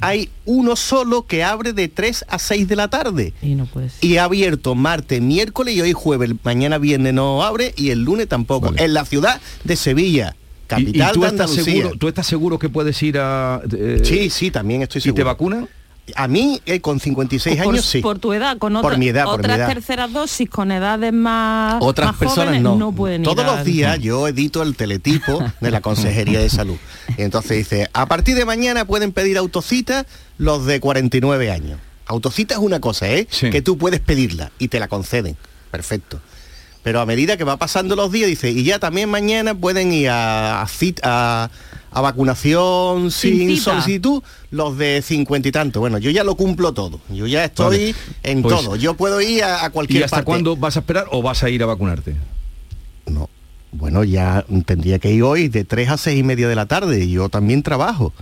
hay uno solo que abre de 3 a 6 de la tarde. Y no. Y ha abierto martes, miércoles y hoy jueves. Mañana viernes no abre y el lunes tampoco. En la ciudad de Sevilla, ¿Y, y capital tú de estás Andalucía. seguro, tú estás seguro que puedes ir a eh, Sí, sí, también estoy ¿Y seguro. te vacunan? A mí, eh, con 56 por, años, sí. por tu edad, con Por otra- mi edad, por mi otras edad. terceras dosis con edades más, Otras más personas jóvenes no. pueden ir Todos los días yo edito el teletipo de la Consejería de Salud. Y entonces dice, a partir de mañana pueden pedir autocita los de 49 años. Autocita es una cosa, ¿eh? Que tú puedes pedirla y te la conceden. Perfecto. Pero a medida que va pasando los días, dice, y ya también mañana pueden ir a, a a- a vacunación Sin solicitud los de 50 y tanto. Bueno, yo ya lo cumplo todo. Yo ya estoy Vale. en Pues- todo. Yo puedo ir a, cualquier ¿Y hasta parte. cuándo vas a esperar o vas a ir a vacunarte? Bueno, ya tendría que ir hoy de 3 a 6 y media de la tarde. Yo también trabajo.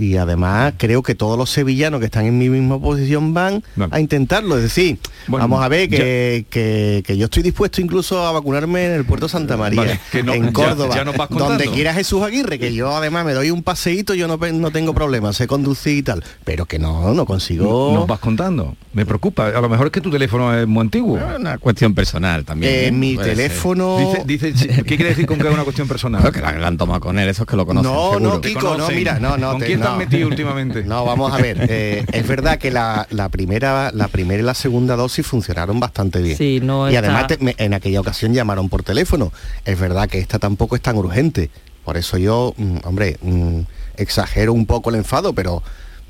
Y además creo que todos los sevillanos que están en mi misma posición van a intentarlo. Es decir, Bueno, vamos a ver que, que- que yo estoy dispuesto incluso a vacunarme en el puerto Santa María, Vale, que no- en Córdoba, ya donde quiera Jesús Aguirre, que yo además me doy un paseíto, yo no, no tengo problema, sé conducir y tal. Pero que no, no consigo... Nos vas contando. Me preocupa. A lo mejor es que tu teléfono es muy antiguo. Una cuestión personal también. Eh, ¿eh? mi Puede teléfono... Dice, dice, ¿Qué quiere decir con que es una cuestión personal? Claro, que la, la han tomado con él, esos que lo conocen. No, seguro. no, Kiko, no, mira, no, no. ¿Con te- quién metido últimamente? No, vamos a ver. eh, es verdad que la, la primera, la primera y la segunda dosis funcionaron bastante bien. Sí, no y está- además te- me- en aquella ocasión llamaron por teléfono. Es verdad que esta tampoco es tan urgente. Por eso yo, mm, hombre, mm, exagero un poco el enfado, pero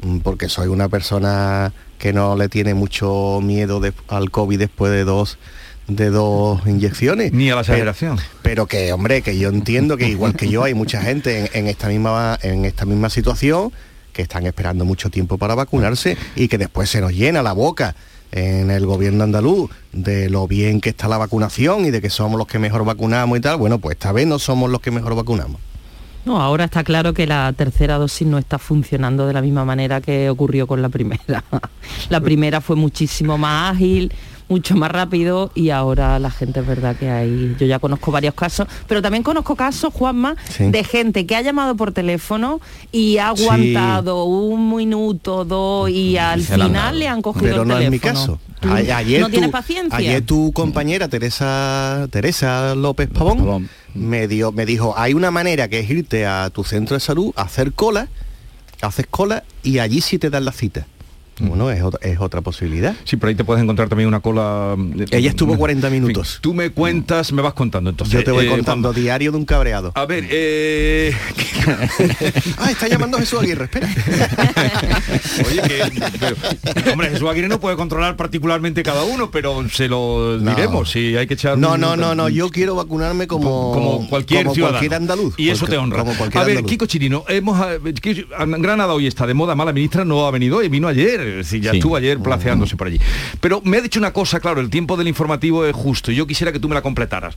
mm, porque soy una persona que no le tiene mucho miedo de- al COVID después de dos de dos inyecciones. Ni a la Pero- exageración. pero que hombre que yo entiendo que igual que yo hay mucha gente en, en esta misma en esta misma situación que están esperando mucho tiempo para vacunarse y que después se nos llena la boca en el gobierno andaluz de lo bien que está la vacunación y de que somos los que mejor vacunamos y tal bueno pues esta vez no somos los que mejor vacunamos No, ahora está claro que la tercera dosis no está funcionando de la misma manera que ocurrió con la primera. la primera fue muchísimo más ágil, mucho más rápido y ahora la gente es verdad que hay, yo ya conozco varios casos, pero también conozco casos, Juanma, Sí. de gente que ha llamado por teléfono y ha Sí. aguantado un minuto, dos y al han final le han cogido pero el no es teléfono. mi caso ¿Tú A- ayer ¿No tu- tienes paciencia? ayer tu compañera Teresa Teresa López Pavón, me dio me dijo hay una manera que es irte a tu centro de salud hacer cola haces cola y allí sí te dan la cita bueno es otra, es otra posibilidad Sí, pero ahí te puedes encontrar también una cola... mm, Ella estuvo 40 En fin, minutos. tú me cuentas, me vas contando entonces. yo te voy eh, contando diario de un cabreado A ver, eh... ah está llamando Jesús Aguirre espera Oye, que, pero, hombre, Jesús Aguirre no puede controlar particularmente cada uno, pero se lo No. diremos si hay que echar. no un- no no no yo quiero vacunarme como como cualquier como ciudadano. cualquier andaluz Y eso Porque- te honra. como A ver, andaluz. Kiko Chirino, hemos, eh, Granada hoy está de moda, mala ministra no ha venido hoy, vino ayer. ¿Eh? Si ya Sí. estuvo ayer placeándose por allí. Pero me ha dicho una cosa, claro, el tiempo del informativo es justo. y Yo quisiera que tú me la completaras.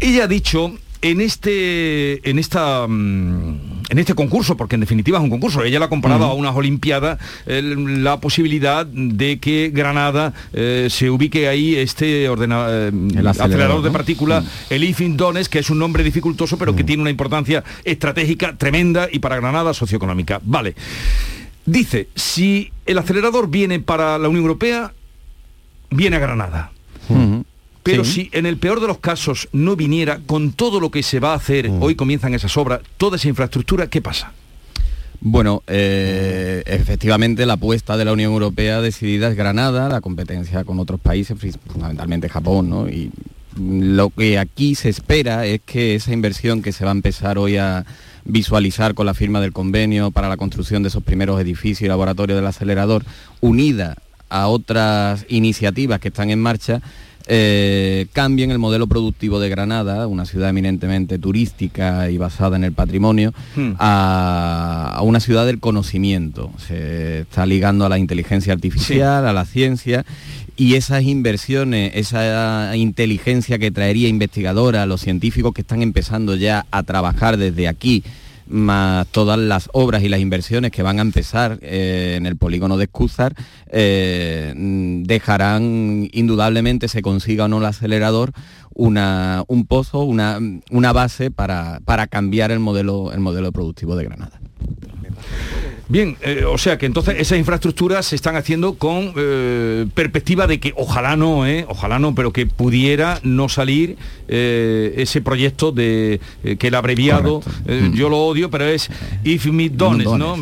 Ella ha dicho en este en esta mm, en este concurso porque en definitiva es un concurso ella la ha comparado a unas olimpiadas el- la posibilidad de que Granada eh, se ubique ahí este ordena- eh, acelerador, acelerador, de ¿no? partículas el IFIN Dones que es un nombre dificultoso pero que tiene una importancia estratégica tremenda y para Granada socioeconómica vale dice si el acelerador viene para la Unión Europea viene a Granada pero Sí. si en el peor de los casos no viniera con todo lo que se va a hacer, hoy comienzan esas obras, toda esa infraestructura, ¿qué pasa? Bueno, eh, efectivamente la apuesta de la Unión Europea decidida es Granada, la competencia con otros países, fundamentalmente Japón, ¿no? Y lo que aquí se espera es que esa inversión que se va a empezar hoy a visualizar con la firma del convenio para la construcción de esos primeros edificios y laboratorios del acelerador, unida a otras iniciativas que están en marcha, eh, cambien el modelo productivo de Granada, una ciudad eminentemente turística y basada en el patrimonio, Hmm. a, a una ciudad del conocimiento. Se está ligando a la inteligencia artificial, a la ciencia y esas inversiones, esa inteligencia que traería investigadora, los científicos que están empezando ya a trabajar desde aquí, más todas las obras y las inversiones que van a empezar eh, en el polígono de Escúzar, eh, mm, dejarán indudablemente, se consiga o no el acelerador, una, un pozo, una, una base para, para cambiar el modelo, el modelo productivo de Granada. Bien, eh, o sea que entonces esas infraestructuras se están haciendo con eh, perspectiva de que ojalá no, eh, ojalá no, pero que pudiera no salir eh, ese proyecto de que el abreviado, eh, yo lo odio, pero es If Me Dones, ¿no?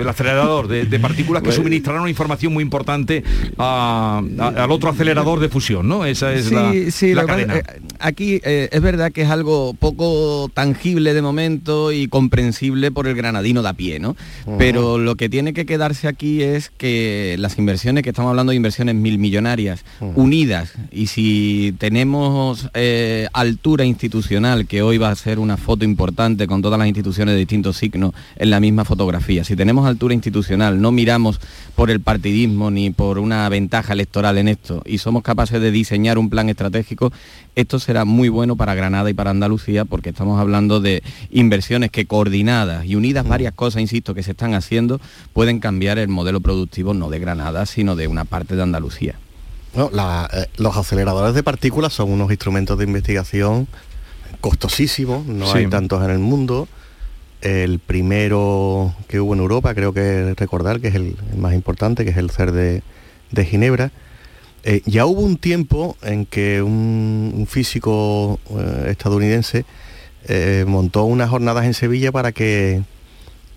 El acelerador de, de partículas que suministrarán una información muy importante a- a- al otro acelerador de fusión, ¿no? Esa es Sí, la, sí, cadena. eh, aquí eh, es verdad que es algo poco tangible de momento y comprensible por el granadino de a pie, ¿no? Pero lo que tiene que quedarse aquí es que las inversiones, que estamos hablando de inversiones mil millonarias, unidas, y si tenemos eh, altura institucional, que hoy va a ser una foto importante con todas las instituciones de distintos signos en la misma fotografía, si tenemos altura institucional, no miramos por el partidismo ni por una ventaja electoral en esto, y somos capaces de diseñar un plan estratégico, esto será muy bueno para Granada y para Andalucía porque estamos hablando de inversiones que coordinadas y unidas varias cosas, insisto, que se están haciendo, pueden cambiar el modelo productivo no de Granada, sino de una parte de Andalucía. No, la- eh, los aceleradores de partículas son unos instrumentos de investigación costosísimos, no Sí. hay tantos en el mundo. El primero que hubo en Europa, creo que recordar que es el, el más importante, que es el CER de, de Ginebra. Eh, ya hubo un tiempo en que un, un físico eh, estadounidense eh, montó unas jornadas en Sevilla para que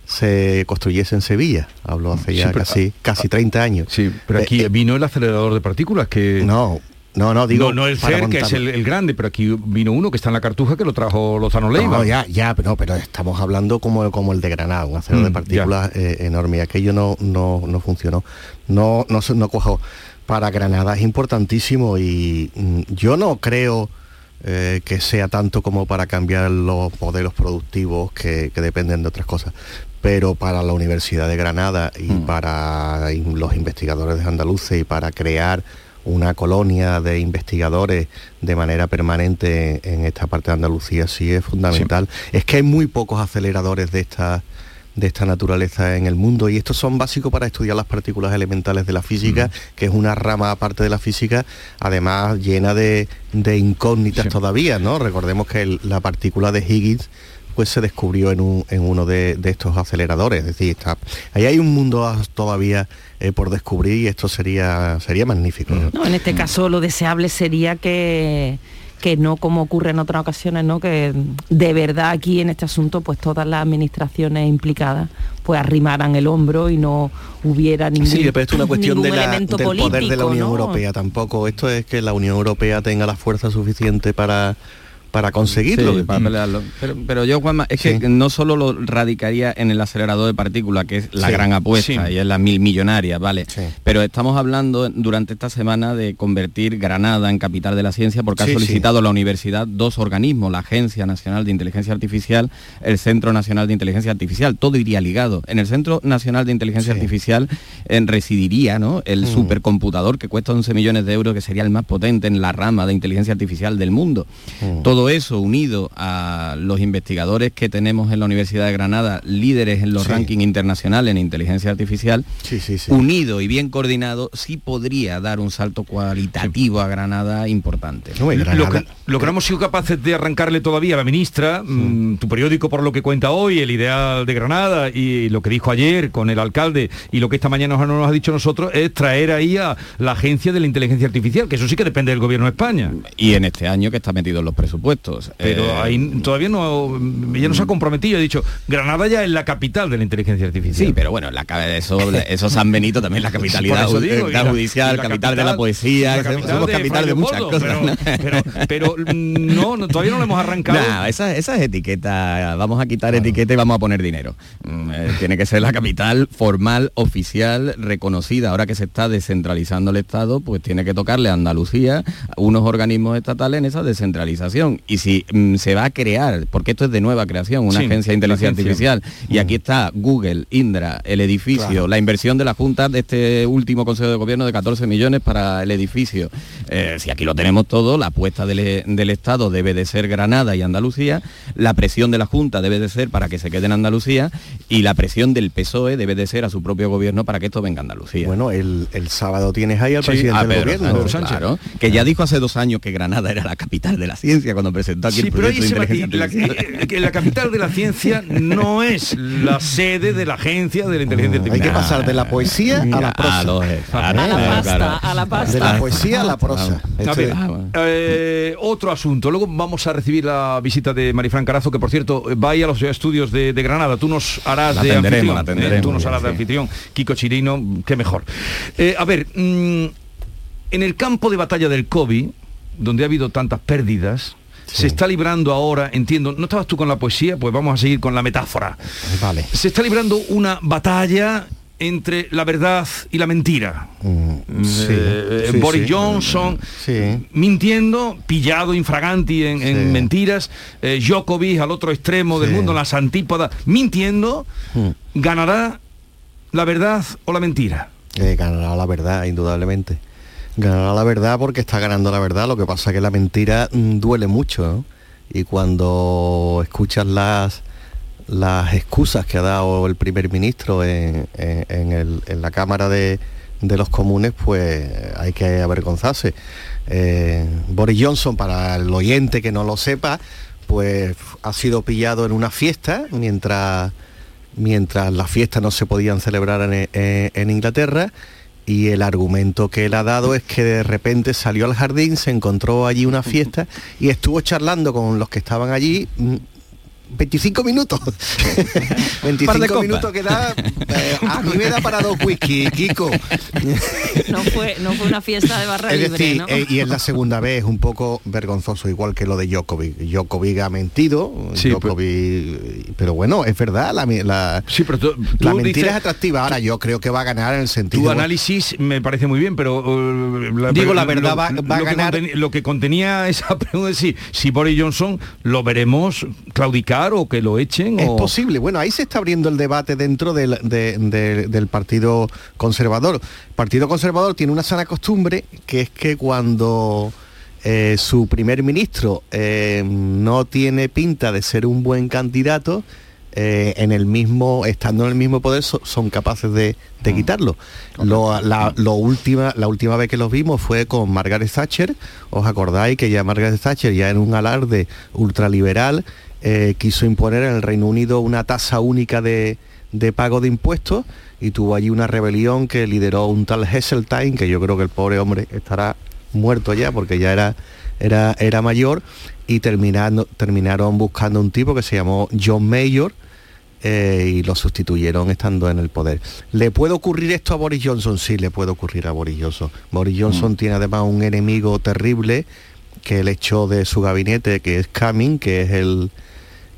se construyese en Sevilla. Hablo hace Sí, ya pero- casi, casi 30 años. Sí, pero aquí vino el acelerador de partículas que... No, no, no, digo... No, no el CER, que es el, el grande, pero aquí vino uno que está en la cartuja que lo trajo Lozano Leiva. No, ya, ya, pero, no, pero estamos hablando como, como el de Granada, un acero de Mm, partículas eh, enorme. Y aquello no, no, no funcionó. No, no, no cojo. Para Granada es importantísimo y mm, yo no creo eh, que sea tanto como para cambiar los modelos productivos que, que dependen de otras cosas. Pero para la Universidad de Granada y para in- los investigadores de andaluces y para crear una colonia de investigadores de manera permanente en esta parte de Andalucía sí es fundamental. Es que hay muy pocos aceleradores de esta de esta naturaleza en el mundo y estos son básicos para estudiar las partículas elementales de la física, que es una rama aparte de la física, además llena de, de incógnitas todavía, ¿no? Recordemos que el- la partícula de Higgins pues se descubrió en, un- en uno de, de estos aceleradores, es decir, está, ahí hay un mundo todavía eh, por descubrir y esto sería sería magnífico. ¿no? No, en este caso lo deseable sería que que no como ocurre en otras ocasiones, ¿no? Que de verdad aquí en este asunto pues todas las administraciones implicadas pues arrimaran el hombro y no hubiera ningún, Sí, pero esto es una cuestión de la- del poder de la Unión ¿no? Europea tampoco. Esto es que la Unión Europea tenga la fuerza suficiente para para conseguirlo. Sí, para pelearlo. Pero, pero yo, Juanma, es que no solo lo radicaría en el acelerador de partículas, que es la Sí, gran apuesta y es la mil millonaria, ¿vale? Pero estamos hablando durante esta semana de convertir Granada en capital de la ciencia porque ha solicitado la universidad dos organismos, la Agencia Nacional de Inteligencia Artificial, el Centro Nacional de Inteligencia Artificial, todo iría ligado. En el Centro Nacional de Inteligencia Artificial eh, residiría ¿no? el Mm. supercomputador que cuesta 11 millones de euros, que sería el más potente en la rama de inteligencia artificial del mundo. Mm. Todo eso unido a los investigadores que tenemos en la Universidad de Granada, líderes en los Sí. rankings internacionales en inteligencia artificial, Sí, sí, sí. unido y bien coordinado, sí podría dar un salto cualitativo a Granada importante. Lo que, lo que no hemos sido capaces de arrancarle todavía a la ministra, mm, tu periódico por lo que cuenta hoy, el ideal de Granada y lo que dijo ayer con el alcalde y lo que esta mañana nos, nos ha dicho nosotros es traer ahí a la agencia de la inteligencia artificial, que eso sí que depende del gobierno de España. Y en este año que está metido en los presupuestos. Pero Eh, ahí todavía no, ella no se ha comprometido, ha dicho, Granada ya es la capital de la inteligencia artificial. Sí, pero bueno, la, eso, eso San Benito también la capitalidad digo, ju- y la la- judicial, la capital, de la poesía, la capital somos de capital de muchas cosas. ¿no? Pero, pero mm, no, no, todavía no lo hemos arrancado. No, esa, esa es etiqueta, vamos a quitar etiqueta y vamos a poner dinero. Mm, eh, tiene que ser la capital formal, oficial, reconocida. Ahora que se está descentralizando el Estado, pues tiene que tocarle a Andalucía unos organismos estatales en esa descentralización. Y si mm, se va a crear, porque esto es de nueva creación, una Sí, agencia de inteligencia artificial, y aquí está Google, Indra, el edificio, Claro. la inversión de la Junta de este último Consejo de Gobierno de 14 millones para el edificio. Eh, si aquí lo tenemos todo, la apuesta del, del Estado debe de ser Granada y Andalucía, la presión de la Junta debe de ser para que se quede en Andalucía y la presión del PSOE debe de ser a su propio gobierno para que esto venga a Andalucía. Bueno, el, el sábado tienes ahí al Sí, presidente a del gobierno. Sánchez, claro, que ya dijo hace dos años que Granada era la capital de la ciencia cuando presentó aquí Sí, el pero ahí proyecto de se inteligencia matiz, la, eh, que la capital de la ciencia no es la sede de la agencia de la inteligencia Hay artificial. que pasar de la poesía a la prosa. A los- a la pasta, a la pasta. De la poesía a la prosa. A Este- ver, eh, otro asunto. Luego vamos a recibir la visita de Marifran Carazo, que por cierto va ahí a los estudios de, de Granada. Tú nos harás La de anfitrión. la ¿eh? Tú nos harás de anfitrión. Kiko Chirino, qué mejor. Eh, a ver, mm, en el campo de batalla del COVID, donde ha habido tantas pérdidas, se está librando ahora, entiendo, ¿no estabas tú con la poesía? Pues vamos a seguir con la metáfora. Vale. Se está librando una batalla entre la verdad y la mentira. sí, Eh, sí, Boris sí. Johnson mintiendo, pillado infraganti en, en mentiras, eh, Djokovic al otro extremo del mundo, en las antípodas, mintiendo, ¿ganará la verdad o la mentira? Eh, ganará la verdad, indudablemente. Ganará la verdad porque está ganando la verdad. Lo que pasa es que la mentira mm, duele mucho. Y cuando escuchas las las excusas que ha dado el primer ministro en, en- el- en la Cámara de, de los Comunes, pues hay que avergonzarse. Eh, Boris Johnson, para el oyente que no lo sepa, pues ha sido pillado en una fiesta mientras mientras las fiestas no se podían celebrar en- en Inglaterra y el argumento que él ha dado es que de repente salió al jardín, se encontró allí una fiesta y estuvo charlando con los que estaban allí mm, 25 minutos. 25 copas. minutos que da, eh, a mí me da para dos whisky, Kiko. No fue, no fue una fiesta de barra Es libre, decir, ¿no? eh, y es la segunda vez, un poco vergonzoso, igual que lo de Djokovic. Djokovic ha mentido, Sí, Djokovic- pero, bueno, es verdad, la, la, Sí, pero tú, la tú mentira dices- es atractiva. Ahora yo creo que va a ganar en el sentido... Tu análisis me parece muy bien, pero... eh, Digo, la verdad lo- va- va a que ganar- lo que contenía esa pregunta es si, si Boris Johnson lo veremos claudicar o que lo echen Es o... posible. Bueno, ahí se está abriendo el debate dentro del, de- de- del Partido Conservador. El Partido Conservador tiene una sana costumbre que es que cuando eh, su primer ministro eh, no tiene pinta de ser un buen candidato, eh, en el mismo, estando en el mismo poder, so- son capaces de, de quitarlo. Lo- la, lo última, la última vez que los vimos fue con Margaret Thatcher. ¿Os acordáis que ya Margaret Thatcher, ya en un alarde ultraliberal, eh, quiso imponer en el Reino Unido una tasa única de, de pago de impuestos y tuvo allí una rebelión que lideró un tal Heseltine, que yo creo que el pobre hombre estará muerto ya porque ya era, era, era mayor, y terminando, terminaron buscando un tipo que se llamó John Mayor, eh, y lo sustituyeron estando en el poder. ¿Le puede ocurrir esto a Boris Johnson? Sí, le puede ocurrir a Boris Johnson. Boris Johnson tiene además un enemigo terrible que él echó de su gabinete, que es Cumming, que es el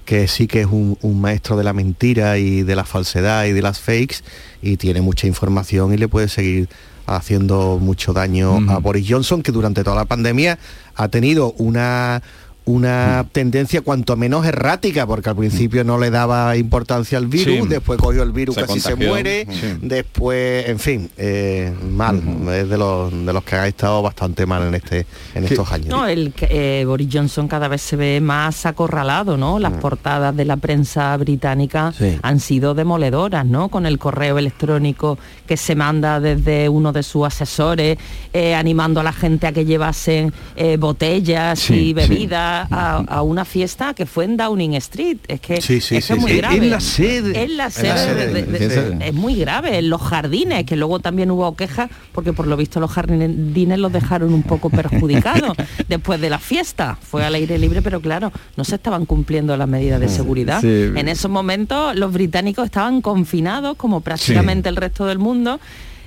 que sí que es un, un maestro de la mentira y de la falsedad y de las fakes y tiene mucha información y le puede seguir haciendo mucho daño a Boris Johnson, que durante toda la pandemia ha tenido una una tendencia cuanto menos errática, porque al principio no le daba importancia al virus, Sí. después cogió el virus, Se casi se muere, Sí. después, en fin, eh, mal, es de los, de los que ha estado bastante mal en este en estos años. No, el que, eh, Boris Johnson cada vez se ve más acorralado, ¿no? Las portadas de la prensa británica Mm. Sí. han sido demoledoras, ¿no? Con el correo electrónico que se manda desde uno de sus asesores, eh, animando a la gente a que llevasen eh, botellas Sí, y sí. bebidas a, a una fiesta que fue en Downing Street. Es que, Sí, sí, es, que sí, es muy sí. grave. En la sede. En la En sede. la sede, de- de- sí, sí. Es muy grave. En los jardines, que luego también hubo quejas, porque por lo visto los jardines los dejaron un poco perjudicados después de la fiesta. Fue al aire libre, pero claro, no se estaban cumpliendo las medidas de seguridad. Sí. En esos momentos los británicos estaban confinados, como prácticamente el resto del mundo.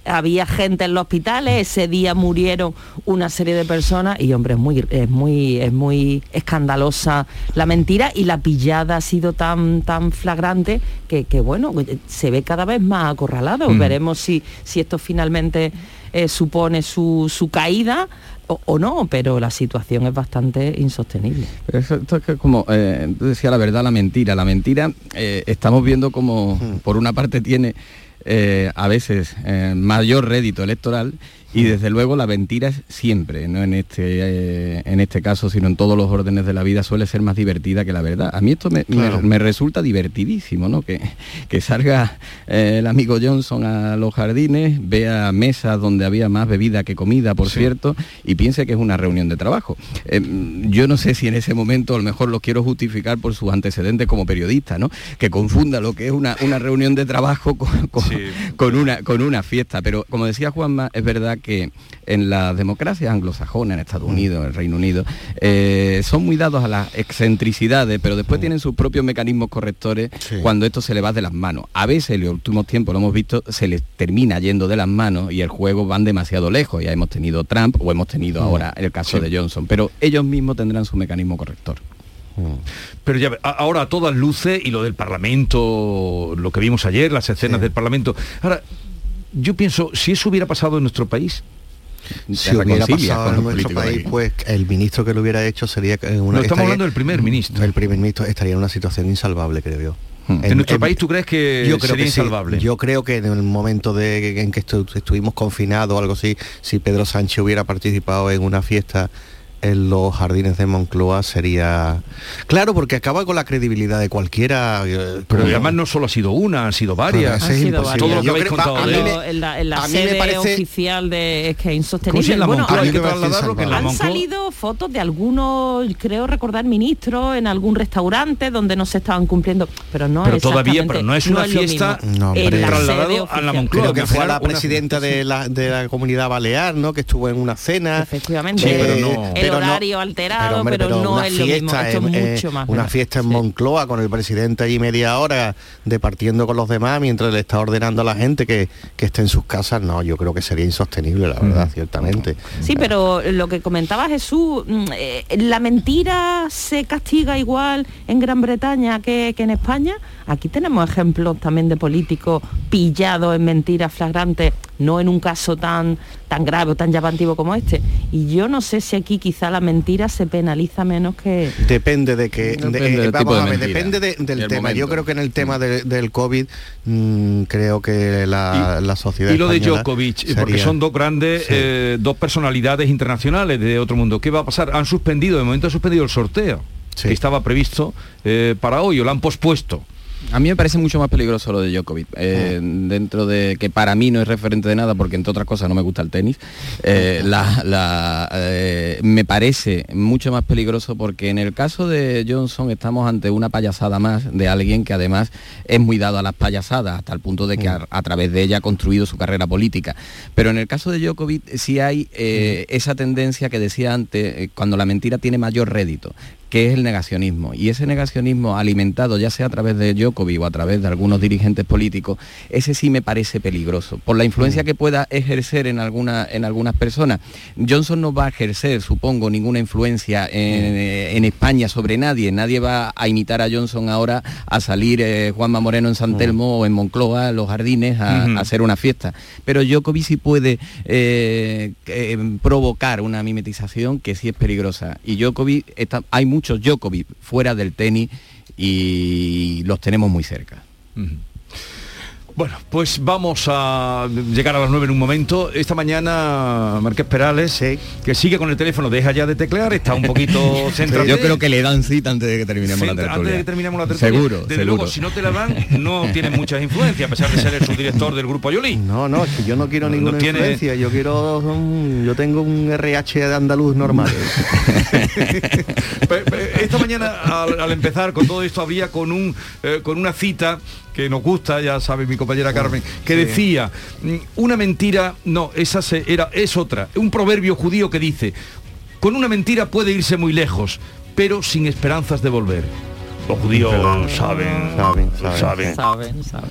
Había gente en los hospitales, ese día murieron una serie de personas y hombre, es muy, es muy, es muy escandalosa la mentira y la pillada ha sido tan, tan flagrante que, que, bueno, se ve cada vez más acorralado. Mm. Veremos si, si esto finalmente eh, supone su, su caída o, o no, pero la situación es bastante insostenible. Eso- esto es que como eh, tú decías la verdad, la mentira. La mentira eh, estamos viendo como por una parte tiene eh, a veces eh, mayor rédito electoral y desde luego la mentira siempre, no en este, eh, en este caso, sino en todos los órdenes de la vida suele ser más divertida que la verdad. A mí esto me, me- Claro. me resulta divertidísimo, ¿no? Que, que salga eh, el amigo Johnson a los jardines, vea mesas donde había más bebida que comida, por cierto, y piense que es una reunión de trabajo. Eh, yo no sé si en ese momento a lo mejor lo quiero justificar por sus antecedentes como periodista, ¿no? Que confunda lo que es una, una reunión de trabajo con, con- con una, con una fiesta. Pero como decía Juanma, es verdad que en las democracias anglosajonas, en Estados Unidos, en el Reino Unido, eh, son muy dados a las excentricidades, pero después tienen sus propios mecanismos correctores cuando esto se le va de las manos. A veces en los últimos tiempos lo hemos visto, se les termina yendo de las manos y el juego van demasiado lejos. Ya hemos tenido Trump o hemos tenido ahora el caso de Johnson, pero ellos mismos tendrán su mecanismo corrector. Pero ya, ahora a todas luces y lo del Parlamento, lo que vimos ayer, las escenas del Parlamento. Ahora, yo pienso, si eso hubiera pasado en nuestro país, si hubiera pasado en nuestro país, pues el ministro que lo hubiera hecho sería una No, estamos estaría- hablando del primer ministro. El primer ministro estaría en una situación insalvable, creo yo. En nuestro país, ¿tú crees que yo creo sería que sí. insalvable? Yo creo que en el momento de, en que estu- estuvimos confinados o algo así, si Pedro Sánchez hubiera participado en una fiesta en los jardines de Moncloa sería claro porque acaba con la credibilidad de cualquiera eh, Pero como- además no solo ha sido una, han sido varias. Claro, ese es imposible. Todo lo que Yo habéis creo- contado a de mí él. me- en la, en la a mí me sede parece- oficial de es que es insostenible. ¿Cómo si en la Bueno, Moncloa hay que me parece trasladarlo? Que en la han Moncloa... salido fotos de algunos, creo recordar, ministros en algún restaurante donde no se estaban cumpliendo, pero no Pero todavía, pero no es una fiesta. No, En hombre. la Trasladado sede a la. Moncloa. creo que fue la una- presidenta de la, de la comunidad balear no que estuvo en una cena Efectivamente. Sí, pero Eh, no- El no- horario alterado, hombre, pero, no una es lo mismo. Esto en- eh, mucho más. una fiesta en Moncloa con el presidente allí media hora departiendo con los demás mientras le está ordenando a la gente que, que esté en sus casas no yo creo que sería insostenible la verdad ciertamente Sí, pero lo que comentaba Jesús, mm, eh, ¿la mentira se castiga igual en Gran Bretaña que, que en España? Aquí tenemos ejemplos también de políticos pillados en mentiras flagrantes, no en un caso tan, tan grave o tan llamativo como este. Y yo no sé si aquí quizá la mentira se penaliza menos que... Depende de que Depende de- eh, del vamos tipo de a ver, mentira depende de- del el tema. Yo creo que en el tema de- del COVID mm, creo que la, la sociedad Y lo de Djokovic, eh, porque son dos grandes, Sí. eh, dos personalidades internacionales de otro mundo. ¿Qué va a pasar? Han suspendido, de momento han suspendido el sorteo, que estaba previsto eh, para hoy, o lo han pospuesto. A mí me parece mucho más peligroso lo de Djokovic, eh, dentro de que para mí no es referente de nada, porque entre otras cosas no me gusta el tenis, eh, la- la, eh, me parece mucho más peligroso porque en el caso de Johnson estamos ante una payasada más de alguien que además es muy dado a las payasadas, hasta el punto de que a, a través de ella ha construido su carrera política. Pero en el caso de Djokovic sí hay esa tendencia que decía antes, cuando la mentira tiene mayor rédito, que es el negacionismo. Y ese negacionismo alimentado, ya sea a través de Djokovic o a través de algunos dirigentes políticos, ese sí me parece peligroso, por la influencia que pueda ejercer en, alguna, en algunas personas. Johnson no va a ejercer, supongo, ninguna influencia en, en España sobre nadie. Nadie va a imitar a Johnson ahora a salir eh, Juanma Moreno en San Telmo o en Moncloa, los jardines, a, hacer una fiesta. Pero Djokovic sí puede eh, eh, provocar una mimetización que sí es peligrosa. Y Djokovic, está- hay muchos Djokovic fuera del tenis y los tenemos muy cerca. Bueno, pues vamos a llegar a las 9 en un momento. Esta mañana Marqués Perales, que sigue con el teléfono, deja ya de teclear, está un poquito centrado. Yo creo que le dan cita antes de que terminemos la tertulia. Antes de que terminemos la tertulia. Seguro, Desde seguro. luego, si no te la dan, no tienes muchas influencias, a pesar de ser el subdirector del grupo Ayolí. No, no, es que yo no quiero No ninguna tiene- influencia, yo quiero un- yo tengo un RH de andaluz normal. Esta mañana al, al empezar con todo esto habría con un eh, con una cita que nos gusta, ya sabe mi compañera Carmen, que Sí. decía mm, una mentira, no, esa se- era es otra, un proverbio judío que dice con una mentira puede irse muy lejos, pero sin esperanzas de volver. Los judíos saben, saben, saben. Saben, saben.